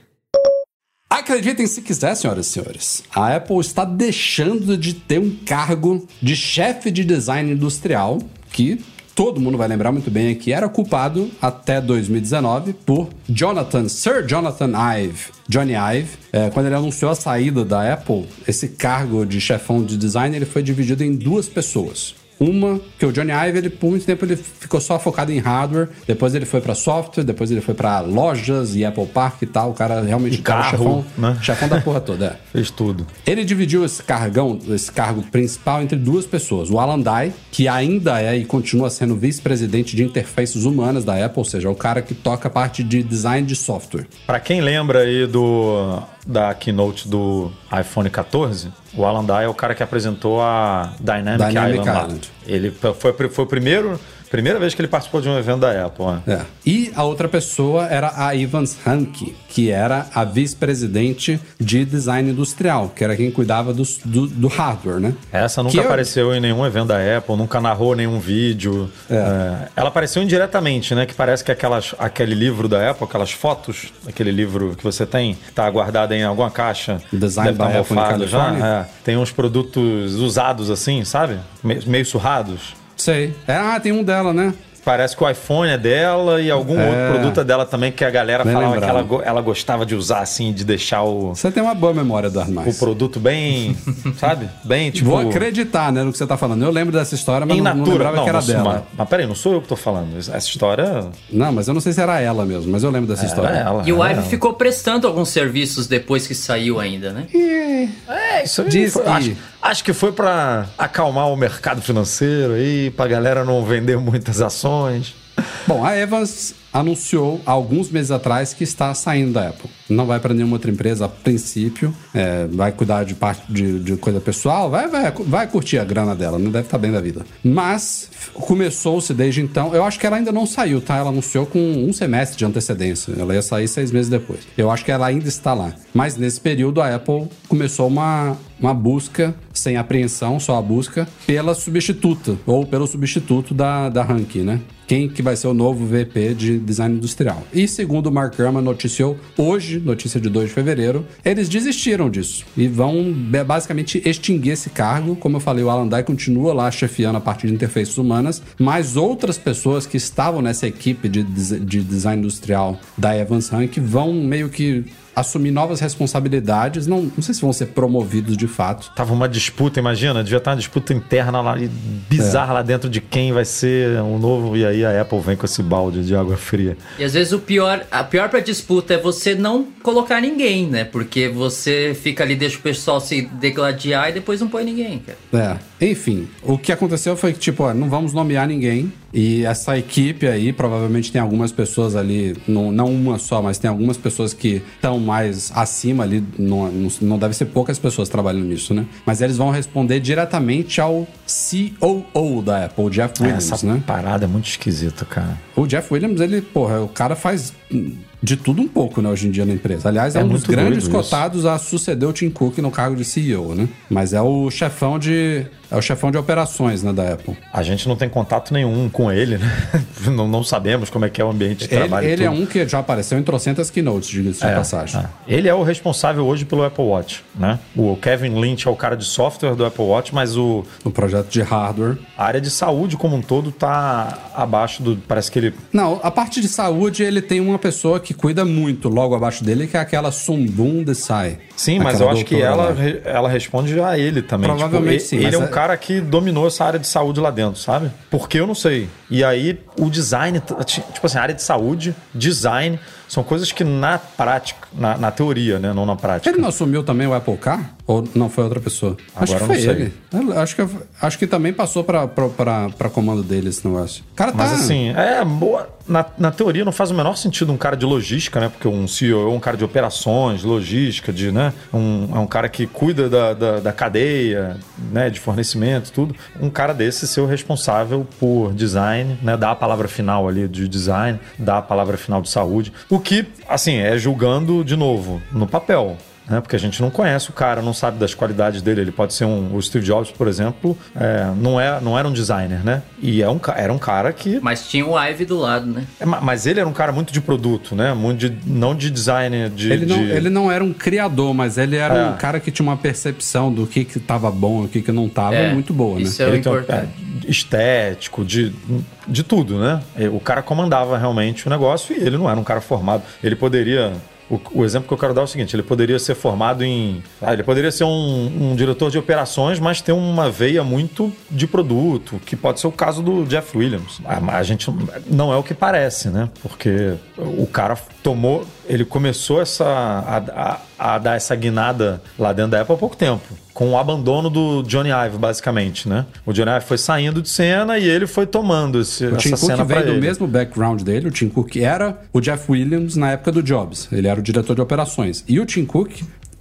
Acreditem se quiser, senhoras e senhores. A Apple está deixando de ter um cargo de chefe de design industrial que todo mundo vai lembrar muito bem que era ocupado até 2019 por Jonathan, Sir Jonathan Ive. Johnny Ive, é, quando ele anunciou a saída da Apple, esse cargo de chefão de design ele foi dividido em duas pessoas. Uma, que o Johnny Ive, ele, por muito tempo, ele ficou só focado em hardware. Depois ele foi para software, depois ele foi para lojas e Apple Park e tal. O cara realmente E o cara carro, chefão, né? chefão da porra toda. É. Fez tudo. Ele dividiu esse cargão, esse cargo principal entre duas pessoas. O Alan Dye, que ainda é e continua sendo vice-presidente de interfaces humanas da Apple, ou seja, é o cara que toca a parte de design de software. Pra quem lembra aí do da keynote do iPhone 14, o Alan Dye é o cara que apresentou a Dynamic, Dynamic Island. Island. Ele foi, foi o primeiro, primeira vez que ele participou de um evento da Apple. né? É. E a outra pessoa era a Ivans Hanke, que era a vice-presidente de design industrial, que era quem cuidava dos- do, do hardware, né? Essa nunca Que eu- apareceu em nenhum evento da Apple, nunca narrou nenhum vídeo. É, ela apareceu indiretamente, né? Que parece que aquelas, aquele livro da Apple, aquelas fotos, aquele livro que você tem, tá guardado em alguma caixa. Design tá by Apple já. É. Tem uns produtos usados assim, sabe? Me- meio surrados. Sei. É, ah, tem um dela, né? Parece que o iPhone é dela e algum É. outro produto é dela também que a galera Bem falava que lembrado. ela, go- ela gostava de usar assim, de deixar o, Você tem uma boa memória do o Armais. produto bem, sabe? Bem tipo. Vou acreditar, né, no que você tá falando. Eu lembro dessa história, mas não, não lembrava Não, que era não, dela. Mas, mas peraí, não sou eu que tô falando. Essa história Não, mas eu não sei se era ela mesmo, mas eu lembro dessa história. era ela. E o Ive ela. ficou prestando alguns serviços depois que saiu ainda, né? É, isso aí. Diz foi- que- acho, acho que foi pra acalmar o mercado financeiro aí, pra galera não vender muitas ações. Bom, a Evans anunciou alguns meses atrás que está saindo da Apple. Não vai para nenhuma outra empresa a princípio, é, vai cuidar de parte de, de coisa pessoal, vai, vai, vai curtir a grana dela, não deve estar bem da vida. Mas começou-se desde então, eu acho que ela ainda não saiu, tá? Ela anunciou com um semestre de antecedência, ela ia sair seis meses depois. Eu acho que ela ainda está lá. Mas nesse período a Apple começou uma, uma busca, sem apreensão, só a busca, pela substituta, ou pelo substituto da, da Rank, né? quem que vai ser o novo VP de design industrial. E segundo o Mark Gurman noticiou hoje, notícia de 2 de fevereiro, eles desistiram disso e vão be- basicamente extinguir esse cargo. Como eu falei, o Alan Dye continua lá chefiando a parte de interfaces humanas, mas outras pessoas que estavam nessa equipe de, de design industrial da Evans Rank vão meio que assumir novas responsabilidades, não, não sei se vão ser promovidos de fato. Tava uma disputa, imagina, devia estar uma disputa interna lá, e bizarra lá dentro de quem vai ser o novo. E aí a Apple vem com esse balde de água fria. E às vezes o pior, a pior pra disputa é você não colocar ninguém, né? Porque você fica ali, deixa o pessoal se degladiar e depois não põe ninguém, cara. É, enfim, o que aconteceu foi que, tipo, ó, não vamos nomear ninguém. E essa equipe aí, provavelmente tem algumas pessoas ali, não, não uma só, mas tem algumas pessoas que estão mais acima ali, não, não, não deve ser poucas pessoas trabalhando nisso, né? Mas eles vão responder diretamente ao COO da Apple, o Jeff Williams, Essa né? parada é muito esquisita, cara. O Jeff Williams, ele, porra, o cara faz de tudo um pouco, né, hoje em dia na empresa. Aliás, é, É um dos grandes cotados a suceder o Tim Cook no cargo de CEO, né? Mas é o chefão de é o chefão de operações, né, da Apple. A gente não tem contato nenhum com ele, né? Não, não sabemos como é que é o ambiente de Ele, trabalho. ele é um que já apareceu em trocentas keynotes, diga-se de É, passagem. é. Ele é o responsável hoje pelo Apple Watch, né? O Kevin Lynch é o cara de software do Apple Watch, mas o, O projeto de hardware. a área de saúde como um todo tá abaixo do. Parece que ele. Não, a parte de saúde, ele tem uma pessoa que cuida muito logo abaixo dele, que é aquela Sumbun Desai. Sim, mas eu acho que ela, lá. ela responde a ele também. Provavelmente Tipo, sim, Ele é um é- cara que dominou essa área de saúde lá dentro, sabe? Porque eu não sei. E aí, o design, tipo assim, a área de saúde, design, são coisas que na prática, na, na teoria, né? Não na prática. Ele não assumiu também o Apple Car? Ou não foi outra pessoa? acho Agora que eu foi ele. Eu Acho que, acho que também passou pra, pra, pra, pra comando dele esse negócio. O cara tá. Mas assim, é boa. Na, na teoria não faz o menor sentido um cara de logística, né? Porque um CEO é um cara de operações, logística, de, né? Um, é um cara que cuida da, da, da cadeia, né? De fornecimento, tudo. Um cara desse ser o responsável por design, né? Dar a palavra final ali de design, dar a palavra final de saúde. O que, assim, é julgando de novo no papel né? Porque a gente não conhece o cara, não sabe das qualidades dele. Ele pode ser um. O Steve Jobs, por exemplo, é, não, é, não era um designer, né? E é um, era um cara que. Mas tinha o Ive do lado, né? é, ma- Mas ele era um cara muito de produto, né? Muito de, não de design de. Ele não, de- ele não era um criador, mas ele era É. um cara que tinha uma percepção do que que tava bom e o que que não tava É, muito boa, né? isso é o ele um- importante. é, estético, de, de tudo, né? O cara comandava realmente o negócio e ele não era um cara formado. Ele poderia. O, o exemplo que eu quero dar é o seguinte: ele poderia ser formado em. ah, ele poderia ser um, um diretor de operações, mas ter uma veia muito de produto, que pode ser o caso do Jeff Williams. A, a gente não é o que parece, né? Porque o cara tomou. Ele começou essa, a, a- a dar essa guinada lá dentro da Apple há pouco tempo com o abandono do Johnny Ive, basicamente, né? O Johnny Ive foi saindo de cena e ele foi tomando esse, O Tim essa Cook cena veio do ele. mesmo background dele. O Tim Cook era o Jeff Williams na época do Jobs. Ele era o diretor de operações. E o Tim Cook,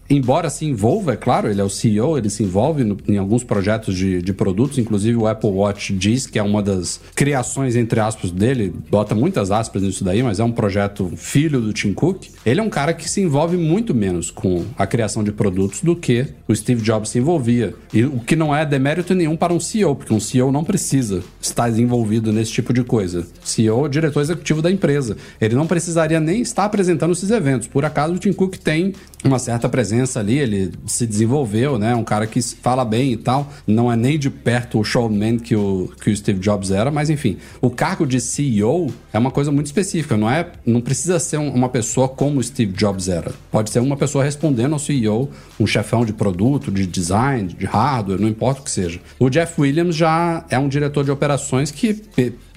embora se envolva, é claro, ele é o CEO, ele se envolve no- em alguns projetos de, de produtos. Inclusive o Apple Watch diz que é uma das criações, entre aspas, dele. Bota muitas aspas nisso daí, mas é um projeto filho do Tim Cook. Ele é um cara que se envolve muito menos com a criação de produtos do que o Steve Jobs se envolvia. E o que não é demérito nenhum para um CEO, porque um CEO não precisa estar envolvido nesse tipo de coisa. CEO é diretor executivo da empresa. Ele não precisaria nem estar apresentando esses eventos. Por acaso o Tim Cook tem uma certa presença ali, ele se desenvolveu, né? Um cara que fala bem e tal. Não é nem de perto o showman que o, que o Steve Jobs era, mas enfim. O cargo de CEO é uma coisa muito específica, não é? Não precisa ser um- uma pessoa como o Steve Jobs era. Pode ser uma pessoa respondendo ao CEO, um chefão de produto, de design, de hardware, não importa o que seja. O Jeff Williams já é um diretor de operações que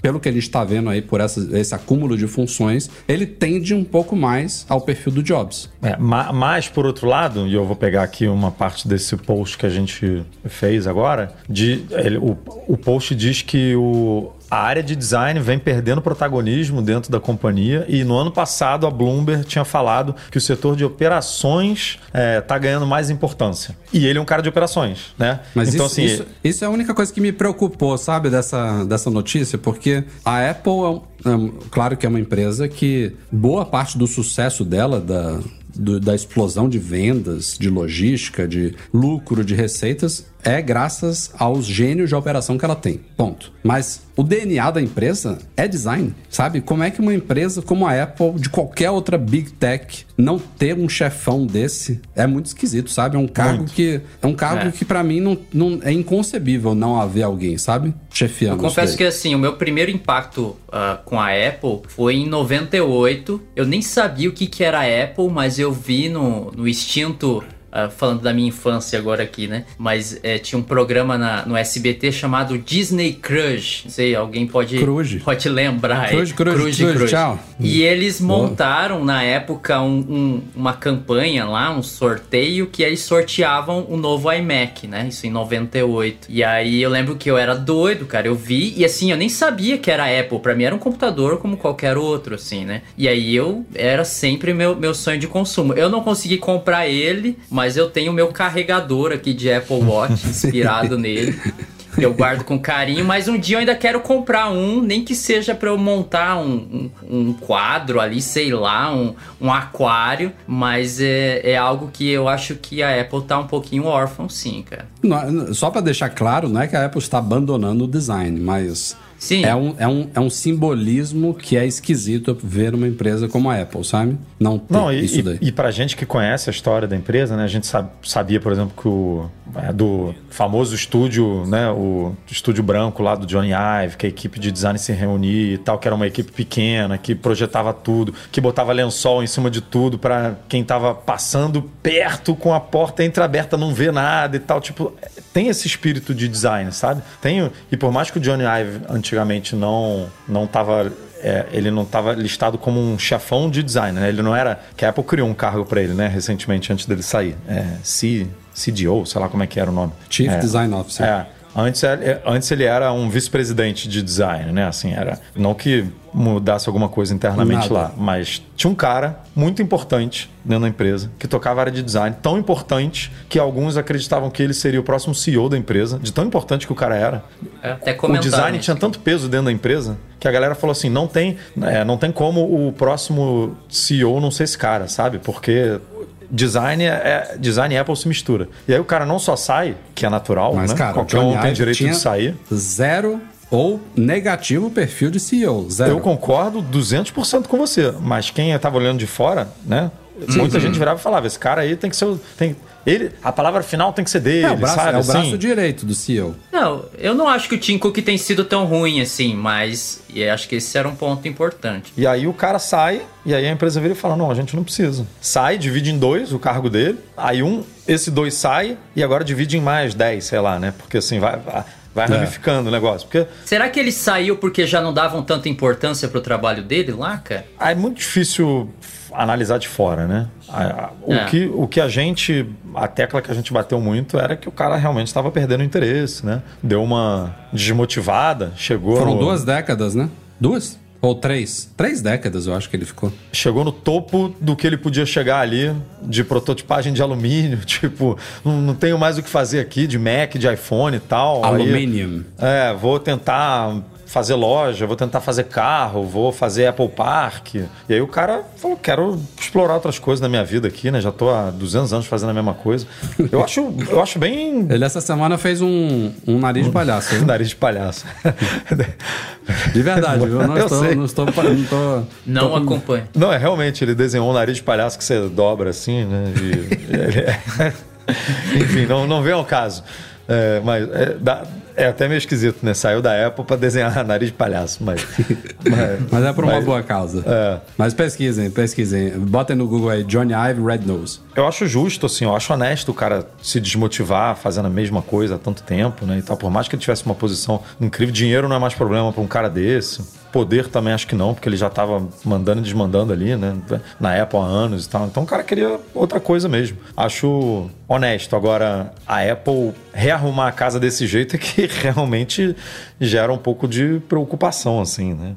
pelo que gente está vendo aí por essa- esse acúmulo de funções, ele tende um pouco mais ao perfil do Jobs. É, ma- mas, por outro lado, e eu vou pegar aqui uma parte desse post que a gente fez agora, de, ele- o, o post diz que o, a área de design vem perdendo protagonismo dentro da companhia e no ano passado a Bloomberg tinha falado que o setor de operações está ganhando mais importância. E ele é um cara de operações, né? Mas então, isso, assim, isso, isso é a única coisa que me preocupou, sabe, dessa, dessa notícia, porque a Apple, é é um- claro que é uma empresa que boa parte do sucesso dela, da, do- da explosão de vendas, de logística, de lucro, de receitas, é graças aos gênios de operação que ela tem. Ponto. Mas o DNA da empresa é design, sabe? Como é que uma empresa como a Apple, de qualquer outra big tech, não ter um chefão desse é muito esquisito, sabe? É um cargo Muito. que é um cargo É. que pra mim não, não é inconcebível não haver alguém, sabe? Chefiando. Eu confesso que assim, o meu primeiro impacto ah, com a Apple foi em 98. Eu nem sabia o que, que era a Apple, mas eu vi no, no instinto. Ah, falando da minha infância agora aqui, né? Mas é, tinha um programa na- no SBT chamado Disney Crush. Não sei, alguém pode, pode lembrar. Crush, Crush, Crush, tchau. E eles Boa. montaram na época um- um- uma campanha lá, um sorteio, que eles sorteavam o novo iMac, né? Isso em 98. E aí eu lembro que eu era doido, cara. Eu vi, e assim, eu nem sabia que era Apple. Pra mim era um computador como qualquer outro, assim, né? E aí eu era sempre meu, meu sonho de consumo. Eu não consegui comprar ele, mas eu tenho o meu carregador aqui de Apple Watch inspirado nele. Eu guardo com carinho, mas um dia eu ainda quero comprar um, nem que seja pra eu montar um, um, um quadro ali, sei lá, um, um aquário. Mas é, é algo que eu acho que a Apple tá um pouquinho órfão, sim, cara. Não só pra deixar claro, não é que a Apple está abandonando o design, mas Sim. é um, é, um, é um simbolismo que é esquisito ver uma empresa como a Apple, sabe? Não ter Não, e, isso daí. e, e pra gente que conhece a história da empresa, né? A gente sabe- sabia, por exemplo, que o é, do famoso estúdio, né? O estúdio branco lá do Johnny Ive, que a equipe de design se reunia e tal, que era uma equipe pequena, que projetava tudo, que botava lençol em cima de tudo pra quem tava passando perto com a porta entreaberta não ver nada e tal. Tipo, tem esse espírito de design, sabe? Tem, e por mais que o Johnny Ive antigamente não, não tava é, ele não estava listado como um chefão de design, né? Ele não era. Que a Apple criou um cargo para ele, né? Recentemente, antes dele sair. É, C, CDO, sei lá como é que era o nome. Chief É, Design Officer. É. Antes, ele- antes ele era um vice-presidente de design, né? Assim, era. Não que mudasse alguma coisa internamente Nada. lá, mas tinha um cara muito importante dentro da empresa que tocava a área de design, tão importante que alguns acreditavam que ele seria o próximo CEO da empresa, de tão importante que o cara era. É, Até O design né? tinha tanto peso dentro da empresa que a galera falou assim: não tem, é, não tem como o próximo CEO não ser esse cara, sabe? Porque design, é, design e Apple se mistura. E aí o cara não só sai, que é natural, Mas, né? cara, Qualquer Johnny um tem Ive direito de sair. Zero ou negativo perfil de CEO. Zero. Eu concordo 200% com você, mas quem estava olhando de fora, né? Muita gente virava e falava: esse cara aí tem que ser. o- Tem, ele, a palavra final tem que ser dele, É o braço, sabe? é o braço assim? direito do CEO. Não, eu não acho que o Tim Cook tem sido tão ruim assim, mas e acho que esse era um ponto importante. E aí o cara sai, e aí a empresa vira e fala: não, a gente não precisa. Sai, divide em dois o cargo dele, aí um, esse dois sai, e agora divide em mais dez, sei lá, né? Porque assim, vai, vai, vai É. ramificando o negócio. Porque Será que ele saiu porque já não davam tanta importância pro trabalho dele lá, cara? aí é muito difícil analisar de fora, né? A- a- O, É. que, o que a gente. A tecla que a gente bateu muito era que o cara realmente estava perdendo interesse, né? Deu uma desmotivada, chegou. Foram no- duas décadas, né? Duas? Ou três? Três décadas eu acho que ele ficou. chegou no topo do que ele podia chegar ali, de prototipagem de alumínio, tipo, não, não tenho mais o que fazer aqui, de Mac, de iPhone e tal. Aí, Aluminium. é, vou tentar fazer loja, vou tentar fazer carro, vou fazer Apple Park. E aí o cara falou, quero explorar outras coisas na minha vida aqui, né? Já tô há 200 anos fazendo a mesma coisa. Eu acho, eu acho bem Ele essa semana fez um, um nariz de palhaço. viu? nariz de palhaço. De verdade, viu? Eu não Eu estou, sei. não estou. Não tô, Não tô com- acompanha. Não, é realmente, ele desenhou um nariz de palhaço que você dobra assim, né? E- ele é- Enfim, não, não vem ao caso. É, mas é, dá- é até meio esquisito, né? Saiu da Apple pra desenhar nariz de palhaço, mas. mas, Mas é por uma mas boa causa. É. Mas pesquisem, pesquisem. Botem no Google aí, Johnny Ive Red Nose. Eu acho justo, assim, eu acho honesto o cara se desmotivar fazendo a mesma coisa há tanto tempo, né? E tal. Por mais que ele tivesse uma posição incrível, dinheiro não é mais problema pra um cara desse. Poder também acho que não, porque ele já tava mandando e desmandando ali, né? Na Apple há anos e tal. Então o cara queria outra coisa mesmo. Acho honesto. Agora, a Apple rearrumar a casa desse jeito é que realmente gera um pouco de preocupação, assim, né?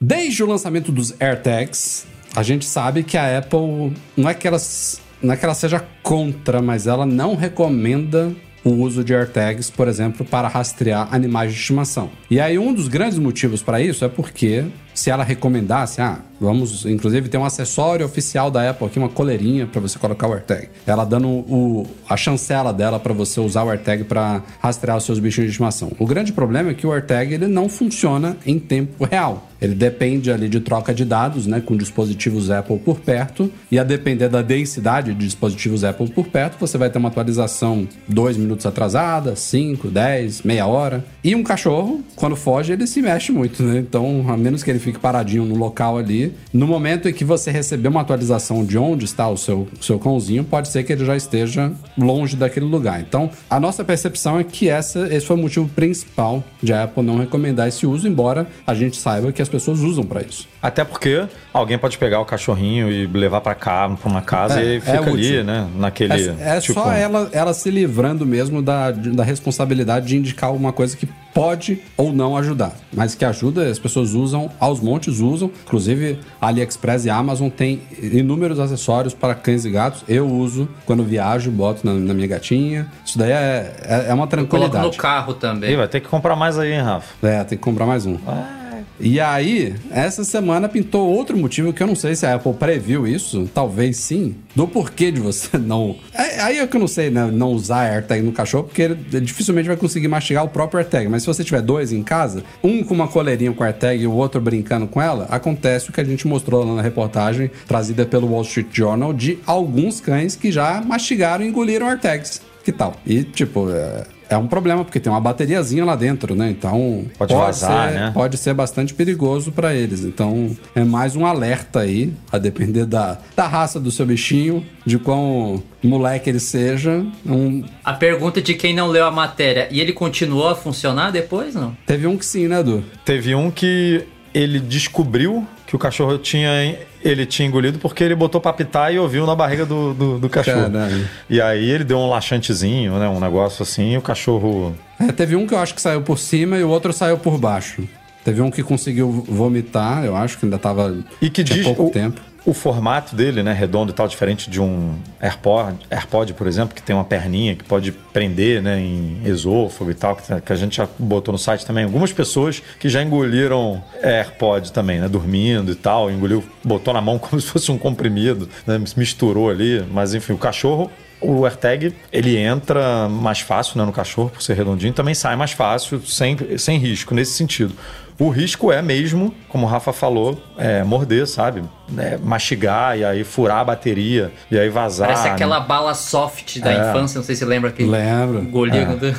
Desde o lançamento dos AirTags, a gente sabe que a Apple não é que ela, não é que ela seja contra, mas ela não recomenda o uso de AirTags, por exemplo, para rastrear animais de estimação. E aí um dos grandes motivos para isso é porque se ela recomendasse, ah, vamos, inclusive tem um acessório oficial da Apple aqui, uma coleirinha para você colocar o AirTag. Ela dando o, a chancela dela para você usar o AirTag para rastrear os seus bichinhos de estimação. O grande problema é que o AirTag ele não funciona em tempo real. Ele depende ali de troca de dados, né, com dispositivos Apple por perto, e a depender da densidade de dispositivos Apple por perto, você vai ter uma atualização dois minutos atrasada, 5, 10, meia hora. E um cachorro, quando foge, ele se mexe muito, né? Então, a menos que ele fique paradinho no local ali, no momento em que você receber uma atualização de onde está o seu, seu cãozinho, pode ser que ele já esteja longe daquele lugar. Então, a nossa percepção é que essa, esse foi o motivo principal de a Apple não recomendar esse uso, embora a gente saiba que as pessoas usam para isso. Até porque alguém pode pegar o cachorrinho e levar pra cá, pra uma casa É, e fica é ali, útil. né? Naquele. É, é tipo, só ela, ela se livrando mesmo da, da responsabilidade de indicar alguma coisa que pode ou não ajudar. Mas que ajuda, as pessoas usam, aos montes usam. Inclusive, a AliExpress e a Amazon tem inúmeros acessórios para cães e gatos. Eu uso quando viajo, boto na, na minha gatinha. Isso daí é, é, é uma Coloca tranquilidade. no carro Ih, também. vai ter que comprar mais aí, hein, Rafa? É, tem que comprar mais um. E aí, essa semana pintou outro motivo que eu não sei se a Apple previu isso, talvez sim, do porquê de você não. É- Aí é que eu não sei, né? Não usar AirTag no cachorro, porque ele dificilmente vai conseguir mastigar o próprio AirTag. Mas se você tiver dois em casa, um com uma coleirinha com AirTag e o outro brincando com ela, acontece o que a gente mostrou lá na reportagem trazida pelo Wall Street Journal de alguns cães que já mastigaram e engoliram AirTags. Que tal? E, tipo, é, é um problema, porque tem uma bateriazinha lá dentro, né? Então. Pode vazar, ser, né? Pode ser bastante perigoso para eles. Então, é mais um alerta aí, a depender da, da raça do seu bichinho, de quão moleque ele seja. Um, A pergunta de quem não leu a matéria, e ele continuou a funcionar depois, não? teve um que sim, né, Edu? Teve um que ele descobriu que o cachorro tinha ele tinha engolido porque ele botou pra pitar e ouviu na barriga do, do, do cachorro. Caralho. E aí ele deu um laxantezinho, né? Um negócio assim, e o cachorro. É, teve um que eu acho que saiu por cima e o outro saiu por baixo. Teve um que conseguiu vomitar, eu acho que ainda tava. E que diz pouco o, tempo. o formato dele, né, redondo e tal, diferente de um AirPod, AirPod, por exemplo, que tem uma perninha que pode prender, né, em esôfago e tal, que, que a gente já botou no site também. Algumas pessoas que já engoliram AirPod também, né, dormindo e tal, engoliu, botou na mão como se fosse um comprimido, né, misturou ali, mas enfim, o cachorro o AirTag, ele entra mais fácil né, no cachorro, por ser redondinho, também sai mais fácil, sem, sem risco, nesse sentido. O risco é mesmo, como o Rafa falou, é, morder, sabe? É, mastigar e aí furar a bateria e aí vazar. Parece né? aquela bala soft da É. infância, não sei se você lembra aquele Lembro. golinho. do-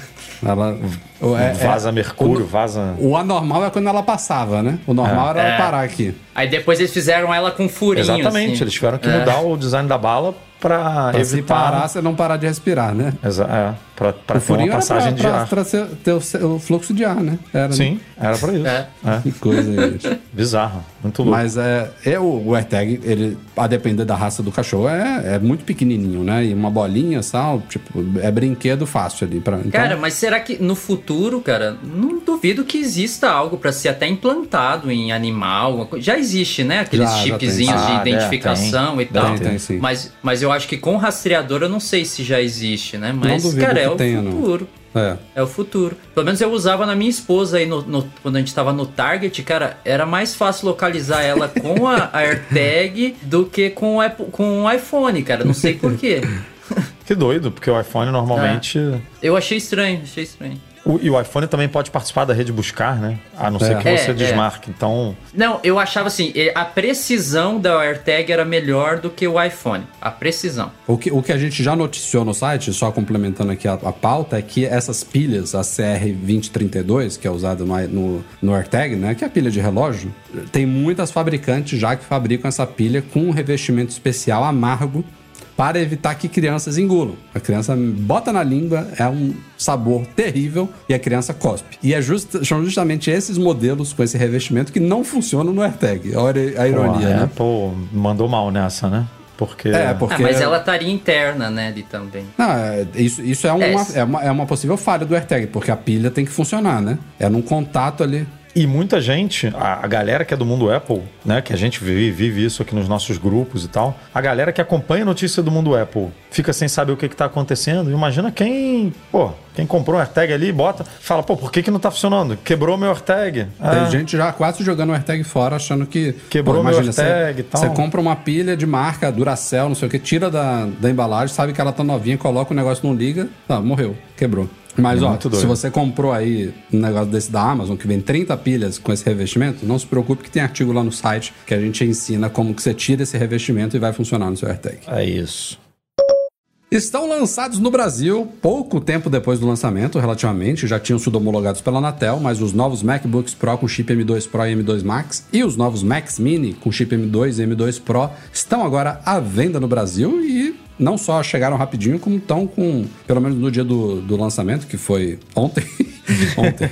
Ela, o- é- é- Vaza mercúrio, o- vaza. O anormal é quando ela passava, né? O normal era ela É. parar aqui. Aí depois eles fizeram ela com furinho. Exatamente, assim. eles tiveram que É. mudar o design da bala pra, Pra se evitar. parar, você não parar de respirar, né? Exa é, pra, pra o ter furinho uma era passagem pra, de pra, ar. pra ser- ter o, fluxo de ar, né? Era, né? Sim, era pra isso. É. É. Que coisa, gente. Bizarro, muito louco. Mas é, é o, o AirTag, ele, a depender da raça do cachorro, é, é muito pequenininho, né? E uma bolinha, sal, tipo, é brinquedo fácil ali. Pra, então, Cara, mas será que no futuro, cara, não duvido que exista algo pra ser até implantado em animal. Já existe, né? Aqueles Já, já chipzinhos Ah, de é, identificação e tal. Tem, tem, sim. Mas, mas eu acho que com rastreador eu não sei se já existe, né? Mas, duvido cara, que é o não. futuro. É. É o futuro. Pelo menos eu usava na minha esposa aí no, no- quando a gente tava no Target, cara, era mais fácil localizar ela com a AirTag do que com o, Apple- com o iPhone, cara. Não sei porquê. Que doido, porque o iPhone normalmente. Eu achei estranho, achei estranho. O- e o iPhone também pode participar da rede buscar, né? A não ser É. que você É, desmarque. Então, Não, eu achava assim, eh, a precisão da AirTag era melhor do que o iPhone. A precisão. O que, o que a gente já noticiou no site, só complementando aqui a, a pauta, é que essas pilhas, a CR2032, que é usada no, no, no AirTag, né? Que é a pilha de relógio, tem muitas fabricantes já que fabricam essa pilha com um revestimento especial amargo para evitar que crianças engulam. A criança bota na língua, é um sabor terrível e a criança cospe. E é just, são justamente esses modelos com esse revestimento que não funcionam no AirTag. Olha a ironia, pô, a né? Apple mandou mal nessa, né? Porque. É, porque... Ah, mas ela estaria interna, né, ali também. Não, é- isso, isso é, uma, É. é, uma, é uma possível falha do AirTag, porque a pilha tem que funcionar, né? É num contato ali. E muita gente, a, a galera que é do mundo Apple, né? Que a gente vive, vive isso aqui nos nossos grupos e tal. A galera que acompanha a notícia do mundo Apple fica sem saber o que, que tá acontecendo. Imagina quem, pô, quem comprou um AirTag ali, bota, fala, pô, por que, que não tá funcionando? Quebrou meu AirTag. Tem É. gente já quase jogando o AirTag fora, achando que. Quebrou meu imagina, AirTag você, e tal. Você compra uma pilha de marca Duracell, não sei o que, tira da, da embalagem, sabe que ela tá novinha, coloca o negócio, não liga, tá, morreu, quebrou. Mas, ó, Muito doido. se você comprou aí um negócio desse da Amazon, que vem 30 pilhas com esse revestimento, não se preocupe que tem artigo lá no site que a gente ensina como que você tira esse revestimento e vai funcionar no seu AirTag. É isso. Estão lançados no Brasil pouco tempo depois do lançamento, relativamente, já tinham sido homologados pela Anatel, mas os novos MacBooks Pro com chip M2 Pro e M2 Max e os novos Macs Mini com chip M2 e M2 Pro estão agora à venda no Brasil e não só chegaram rapidinho, como estão com, pelo menos no dia do, do lançamento, que foi ontem. ontem.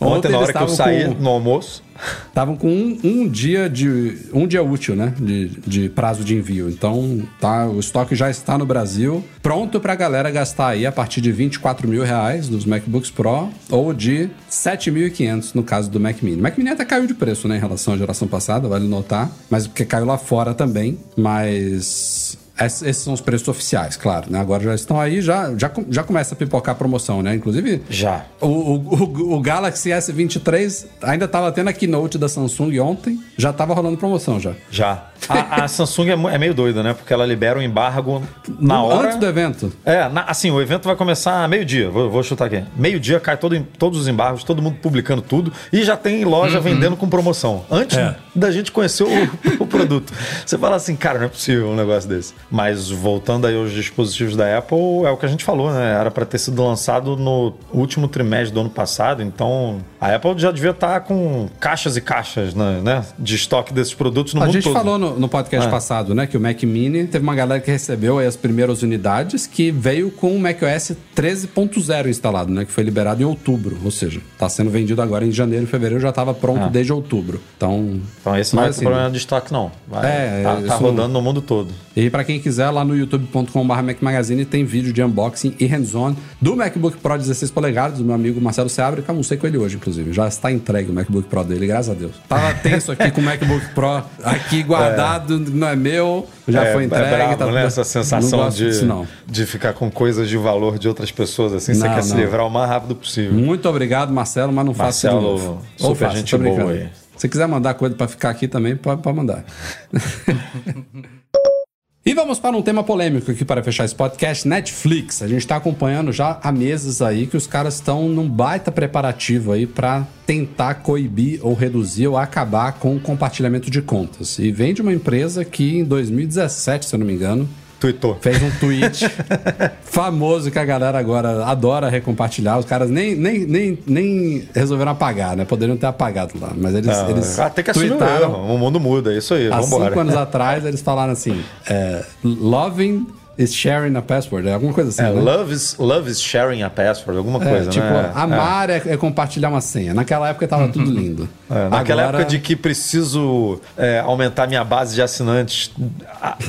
Ontem, na eles hora que eu saí com- no almoço, Estavam com um, um dia de. um dia útil, né? De, de prazo de envio. Então, tá, o estoque já está no Brasil, pronto pra galera gastar aí a partir de 24 mil reais nos MacBooks Pro ou de 7.500 no caso do Mac Mini. O Mac Mini até caiu de preço, né? Em relação à geração passada, vale notar. Mas porque caiu lá fora também. Mas. Es- Esses são os preços oficiais, claro, né? Agora já estão aí, já, já, já começa a pipocar a promoção, né? Inclusive, já. o, o, o- Galaxy S23 ainda tava tendo a keynote da Samsung ontem, já tava rolando promoção já. Já. A, a Samsung é, é meio doida, né? Porque ela libera o embargo na No- hora. Antes do evento. É, na- assim, o evento vai começar meio-dia. Vou, vou chutar aqui. Meio-dia cai todo, todos os embargos, todo mundo publicando tudo e já tem loja vendendo com promoção. Antes É. da gente conhecer o, o produto. Você fala assim, cara, não é possível um negócio desse. Mas voltando aí aos dispositivos da Apple, é o que a gente falou, né? Era para ter sido lançado no último trimestre do ano passado, então a Apple já devia estar com caixas e caixas né, né, de estoque desses produtos no a mundo gente todo. falou no, no podcast É. passado, né, que o Mac Mini teve uma galera que recebeu as primeiras unidades que veio com o macOS 13.0 instalado, né, que foi liberado em outubro, ou seja, está sendo vendido agora em janeiro e fevereiro, já estava pronto Ah. desde outubro. Então, Então esse não é assim, problema de estoque, não. Vai- É, tá, tá isso rodando no mundo todo. E para quem quiser, lá no youtube.com.br Mac Magazine tem vídeo de unboxing e hands-on do MacBook Pro 16 polegadas, do meu amigo Marcelo Seabra, que eu almocei com ele hoje, inclusive. Já está entregue o MacBook Pro dele, graças a Deus. Tava tenso aqui com o MacBook Pro aqui guardado, não é meu, já é, foi entregue. É bravo, tá né? Essa sensação de, disso, de ficar com coisas de valor de outras pessoas assim, você Não, quer se não. livrar o mais rápido possível. Muito obrigado, Marcelo, mas não faça isso Marcelo, novo. super Ou faça, gente boa aí. Se quiser mandar coisa pra ficar aqui também, pode, pode mandar. E vamos para um tema polêmico aqui para fechar esse podcast, Netflix. A gente está acompanhando já há meses aí que os caras estão num baita preparativo aí para tentar coibir ou reduzir ou acabar com o compartilhamento de contas. E vem de uma empresa que em 2017, se eu não me engano, Tweetou. fez um tweet famoso que a galera agora adora recompartilhar. Os caras nem, nem, nem, nem resolveram apagar, né? Poderiam ter apagado lá, mas eles, Ah, eles ah, tem que assumir o erro. O mundo muda, é isso aí. Há Vambora. cinco anos atrás, eles falaram assim: é, Loving is sharing a password. É alguma coisa assim. É, né? love, is, love is sharing a password, alguma É, coisa, tipo, né? amar é. é compartilhar uma senha. Naquela época tava tudo lindo. É, naquela Agora- época de que preciso é, aumentar minha base de assinantes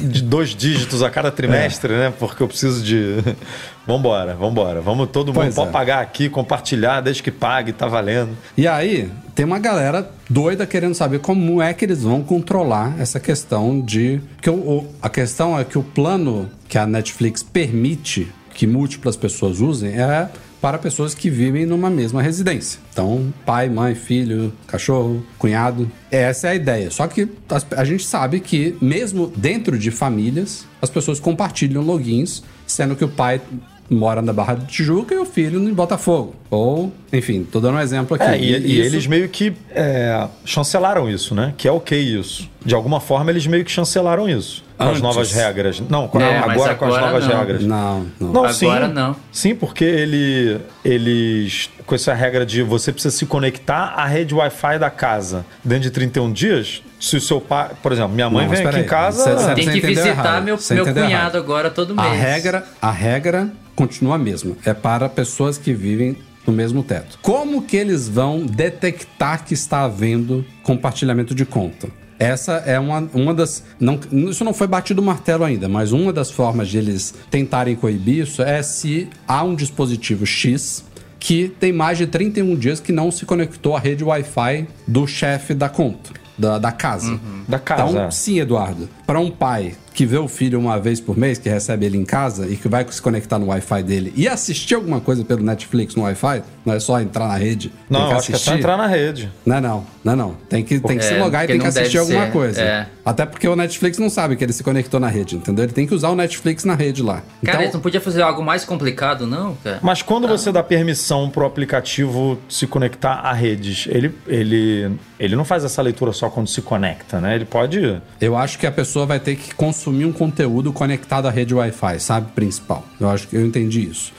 de dois dígitos a cada trimestre, né? Porque eu preciso de. vambora, vambora. Vamos todo mundo Pois pode é. pagar aqui, compartilhar, desde que pague, tá valendo. E aí, tem uma galera doida querendo saber como é que eles vão controlar essa questão de. Que o, o- a questão é que o plano que a Netflix permite que múltiplas pessoas usem é para pessoas que vivem numa mesma residência. Então, pai, mãe, filho, cachorro, cunhado. Essa é a ideia. Só que a gente sabe que, mesmo dentro de famílias, as pessoas compartilham logins, sendo que o pai mora na Barra de Tijuca e o filho em Botafogo. Ou, enfim, tô dando um exemplo aqui. É, e, e Isso- eles meio que é, chancelaram isso, né? Que é ok isso. De alguma forma, eles meio que chancelaram isso. Com as Antes. novas regras. Não, com- É, mas agora com as agora novas não. regras. Não, não. Não, Agora sim. não. Sim, porque ele, eles. Com essa regra de você precisa se conectar à rede Wi-Fi da casa dentro de 31 dias. Se o seu pai. Por exemplo, minha mãe vem aqui peraí. em casa. Cê- cê- Tem Você que visitar errado. meu, Você meu cunhado errado. agora todo mês. A regra, a regra continua a mesma. É para pessoas que vivem no mesmo teto. Como que eles vão detectar que está havendo compartilhamento de conta? Essa é uma, uma das. Não, isso não foi batido o martelo ainda, mas uma das formas de eles tentarem coibir isso é se há um dispositivo X que tem mais de 31 dias que não se conectou à rede Wi-Fi do chefe da conta, da, da casa. Da casa, Então, sim, Eduardo. Para um pai que vê o filho uma vez por mês, que recebe ele em casa e que vai se conectar no Wi-Fi dele e assistir alguma coisa pelo Netflix no Wi-Fi, não é só entrar na rede. Não, acho que é só entrar na rede. Não, não, não, não. Tem que, tem que É, se logar e tem que assistir alguma ser, coisa. é. Até porque o Netflix não sabe que ele se conectou na rede, entendeu? Ele tem que usar o Netflix na rede lá. Cara, eles então, não podia fazer algo mais complicado, não, cara? Mas quando você dá permissão pro aplicativo se conectar a redes, ele, ele, ele não faz essa leitura só quando se conecta, né? Ele pode. eu acho que a pessoa vai ter que consumir um conteúdo conectado à rede Wi-Fi, sabe? Principal. Eu acho que eu entendi isso.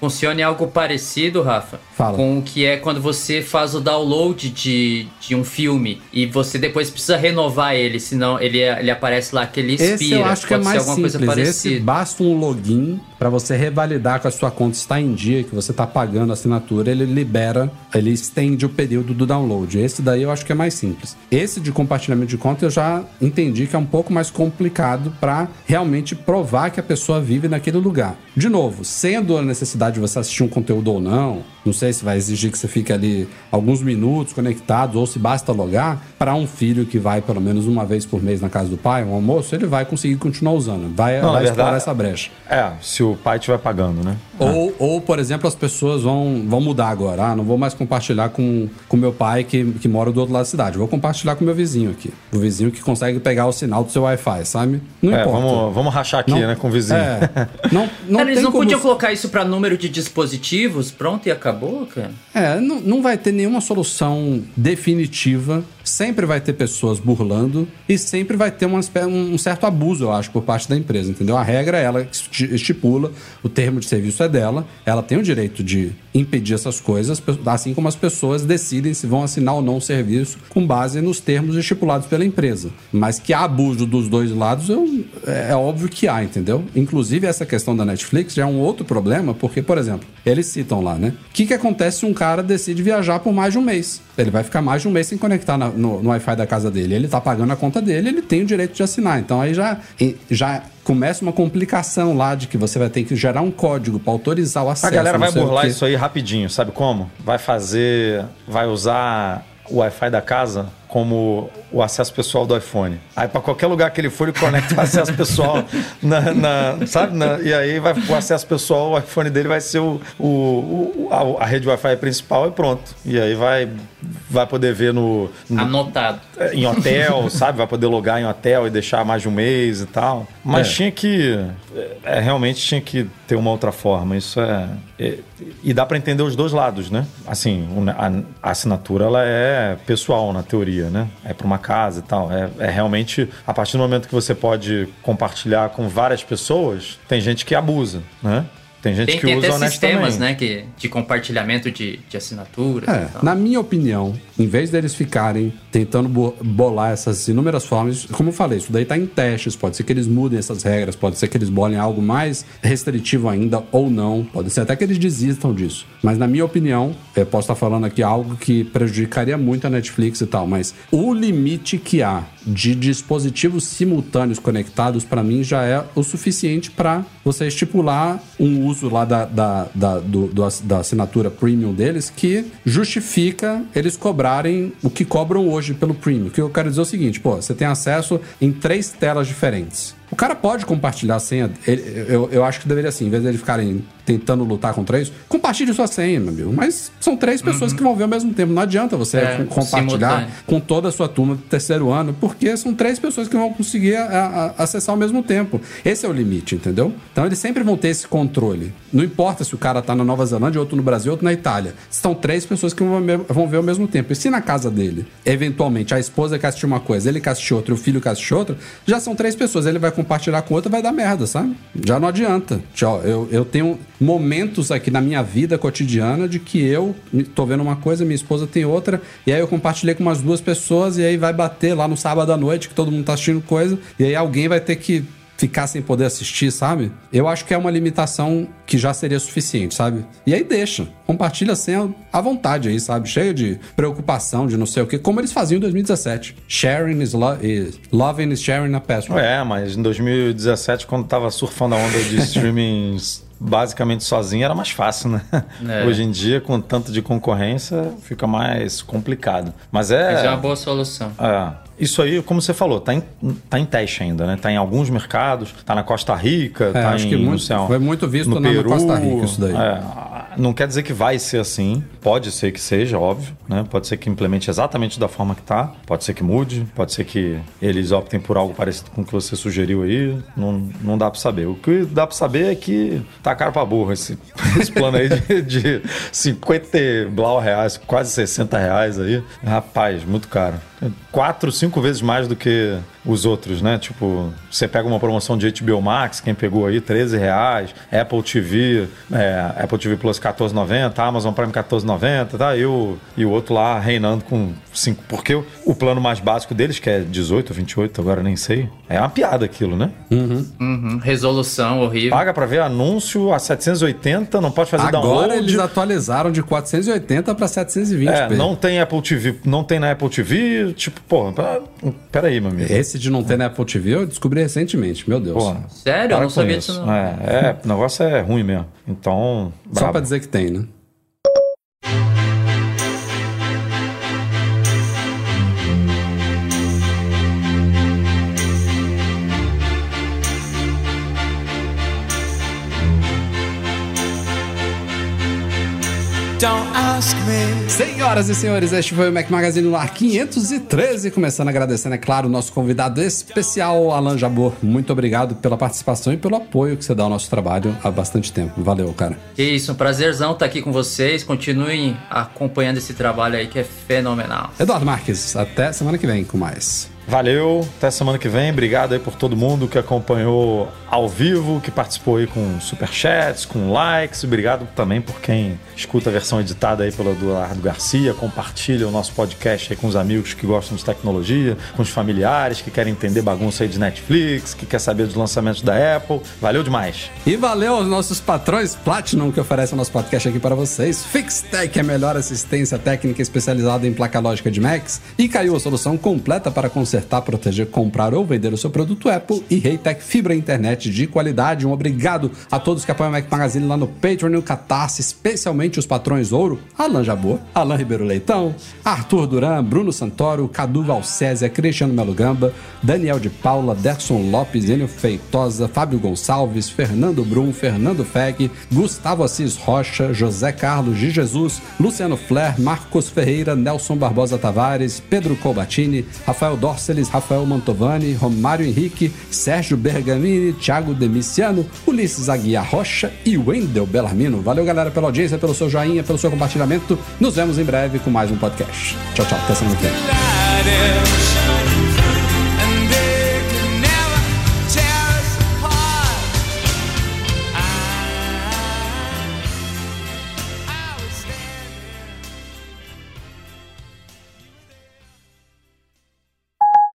Funciona em algo parecido, Rafa, Fala. com o que é quando você faz o download de, de um filme e você depois precisa renovar ele, senão ele, ele aparece lá que ele expira. Esse eu acho que é Pode ser mais simples. Esse basta um login para você revalidar que a sua conta está em dia, que você está pagando a assinatura, ele libera, ele estende o período do download. Esse daí eu acho que é mais simples. Esse de compartilhamento de conta eu já entendi que é um pouco mais complicado para realmente provar que a pessoa vive naquele lugar. De novo, sendo a necessidade de você assistir um conteúdo ou não, não sei se vai exigir que você fique ali alguns minutos conectado ou se basta logar, para um filho que vai pelo menos uma vez por mês na casa do pai, um almoço, ele vai conseguir continuar usando. Vai, Não, vai na explorar verdade- essa brecha. É, se o pai estiver pagando, né? Ou, ou, por exemplo, as pessoas vão, vão mudar agora. Ah, não vou mais compartilhar com com meu pai que, que mora do outro lado da cidade. Vou compartilhar com meu vizinho aqui. O vizinho que consegue pegar o sinal do seu Wi-Fi, sabe? Não É, importa. vamos, vamos rachar aqui, Não- né, com o vizinho. É. Não, não Cara, eles não como- podiam colocar isso pra número de dispositivos? Pronto, e acabou. Cara? É, não, não vai ter nenhuma solução definitiva. Sempre vai ter pessoas burlando e sempre vai ter uma um certo abuso, eu acho, por parte da empresa, entendeu? A regra é ela que esti- estipula, o termo de serviço é dela, ela tem o direito de impedir essas coisas, assim como as pessoas decidem se vão assinar ou não o serviço com base nos termos estipulados pela empresa. Mas que há abuso dos dois lados, eu- é, é óbvio que há, entendeu? Inclusive, essa questão da Netflix já é um outro problema, porque, por exemplo, eles citam lá, né? O que, que acontece se um cara decide viajar por mais de um mês? Ele vai ficar mais de um mês sem conectar na- no, no Wi-Fi da casa dele. Ele tá pagando a conta dele, ele tem o direito de assinar. Então aí já, já começa uma complicação lá de que você vai ter que gerar um código para autorizar o acesso. A galera vai burlar isso aí rapidinho, sabe como? Vai fazer. Vai usar o Wi-Fi da casa como o acesso pessoal do iPhone. Aí para qualquer lugar que ele for, ele conecta o acesso pessoal na, na- sabe? Na- e aí vai o acesso pessoal, o iPhone dele vai ser o, o, o- a, a rede Wi-Fi principal e pronto. E aí vai vai poder ver no, no- Anotado. em hotel, sabe? Vai poder logar em hotel e deixar mais de um mês e tal. Mas É. tinha que. É, realmente tinha que ter uma outra forma. Isso é. é- e dá para entender os dois lados, né? Assim, a, a assinatura ela é pessoal na teoria, né? É para uma casa e tal. É, é realmente a partir do momento que você pode compartilhar com várias pessoas, tem gente que abusa, né? Tem gente Tem, que tem usa até sistemas, né, que, de compartilhamento de, de assinaturas É, e tal. na minha opinião, em vez deles ficarem tentando bo- bolar essas inúmeras formas, como eu falei, isso daí tá em testes, pode ser que eles mudem essas regras, pode ser que eles bolem algo mais restritivo ainda ou não, pode ser até que eles desistam disso. Mas na minha opinião, eu posso estar falando aqui algo que prejudicaria muito a Netflix e tal, mas o limite que há de dispositivos simultâneos conectados, para mim, já é o suficiente para você estipular um uso lá da, da, da, do- do da assinatura premium deles que justifica eles cobrarem o que cobram hoje pelo premium. O que eu quero dizer é o seguinte, pô, você tem acesso em três telas diferentes. O cara pode compartilhar a senha. ele- eu, eu acho que deveria assim, em vez de eles ficarem tentando lutar contra isso, compartilhe sua senha, meu amigo. Mas são três pessoas que vão ver ao mesmo tempo. Não adianta você É, com- compartilhar simultâneo. com toda a sua turma do terceiro ano, porque são três pessoas que vão conseguir a- a- acessar ao mesmo tempo. Esse é o limite, entendeu? Então eles sempre vão ter esse controle. Não importa se o cara tá na Nova Zelândia, outro no Brasil, outro na Itália. São três pessoas que vão ver, vão ver ao mesmo tempo. E se na casa dele, eventualmente, a esposa quer assistir uma coisa, ele quer assistir outra, e o filho quer assistir outra, já são três pessoas. Ele vai compartilhar com outra, vai dar merda, sabe? Já não adianta. Tchau. Eu, eu tenho momentos aqui na minha vida cotidiana de que eu tô vendo uma coisa, minha esposa tem outra, e aí eu compartilhei com umas duas pessoas, e aí vai bater lá no sábado à noite, que todo mundo tá assistindo coisa, e aí alguém vai ter que ficar sem poder assistir, sabe? Eu acho que é uma limitação que já seria suficiente, sabe? E aí deixa. Compartilha a senha à vontade aí, sabe? Cheio de preocupação, de não sei o quê, como eles faziam em 2017. Sharing is, lo is loving is sharing a password. É, mas em 2017, quando tava surfando a onda de streaming basicamente sozinho, era mais fácil, né? É. Hoje em dia, com tanto de concorrência, fica mais complicado. Mas é. Mas é uma boa solução. É, isso aí, como você falou, tá em, tá em teste ainda, né? Tá em alguns mercados, tá na Costa Rica, tá acho em, que muito- sei foi muito visto no na Peru, Costa Rica isso daí. É, não quer dizer que vai ser assim, pode ser que seja, óbvio, né? Pode ser que implemente exatamente da forma que tá, pode ser que mude, pode ser que eles optem por algo parecido com o que você sugeriu aí, não, não dá pra saber. O que dá pra saber é que tá caro pra burro esse, esse plano aí de, de 50 e blau reais, quase 60 reais aí. Rapaz, muito caro. Quatro, cinco vezes mais do que os outros, né? Tipo, você pega uma promoção de HBO Max, quem pegou aí, 13 reais, Apple TV, é, Apple TV Plus 14,90, Amazon Prime 14,90, tá? E o, e o outro lá reinando com 5. Porque o, o plano mais básico deles, que é 18 ou 28, agora nem sei, é uma piada aquilo, né? Uhum. Resolução horrível. Paga pra ver anúncio a 780, não pode fazer Agora download. eles atualizaram de 480 para 720. É, não tem Apple TV, não tem na Apple TV, tipo, pô, pera- peraí, meu amigo. Esse de não ter na Apple TV eu descobri recentemente, meu Deus. Porra, Sério? Eu para não sabia isso. disso, não. É, é, o negócio é ruim mesmo. Então, Só brabo. pra dizer que tem, né? Senhoras e senhores, este foi o Mac Magazine no ar 513. Começando agradecendo, é claro, o nosso convidado especial, Alan Jabor. Muito obrigado pela participação e pelo apoio que você dá ao nosso trabalho há bastante tempo. Valeu, cara. Que isso, um prazerzão estar aqui com vocês. Continuem acompanhando esse trabalho aí que é fenomenal. Eduardo Marques, até semana que vem com mais. Valeu, até semana que vem. Obrigado aí por todo mundo que acompanhou ao vivo, que participou aí com superchats, com likes. Obrigado também por quem escuta a versão editada aí pelo Eduardo Garcia, compartilha o nosso podcast aí com os amigos que gostam de tecnologia, com os familiares que querem entender bagunça aí de Netflix, que quer saber dos lançamentos da Apple. Valeu demais. E valeu aos nossos patrões Platinum que oferecem o nosso podcast aqui para vocês. FixTech, a melhor assistência técnica especializada em placa lógica de Macs. E caiu a solução completa para consertar, proteger, comprar ou vender o seu produto Apple. E Reitec Fibra Internet de qualidade. Um obrigado a todos que apoiam o Mac Magazine lá no Patreon e no Catarse, especialmente os patrões Ouro, Alan Jabor, Alan Ribeiro Leitão, Arthur Duran, Bruno Santoro, Cadu Valcésia, Cristiano Melo Gamba, Daniel de Paula, Derson Lopes, Enio Feitosa, Fábio Gonçalves, Fernando Brum, Fernando Feg, Gustavo Assis Rocha, José Carlos de Jesus, Luciano Flair, Marcos Ferreira, Nelson Barbosa Tavares, Pedro Colbatini, Rafael Dorceles, Rafael Mantovani, Romário Henrique, Sérgio Bergamini, Thiago Demiciano, Ulisses Aguiar Rocha e Wendel Bellarmino. Valeu, galera, pela audiência, pelo seu joinha, pelo seu compartilhamento. Nos vemos em breve com mais um podcast. Tchau, tchau. Até semana que vem.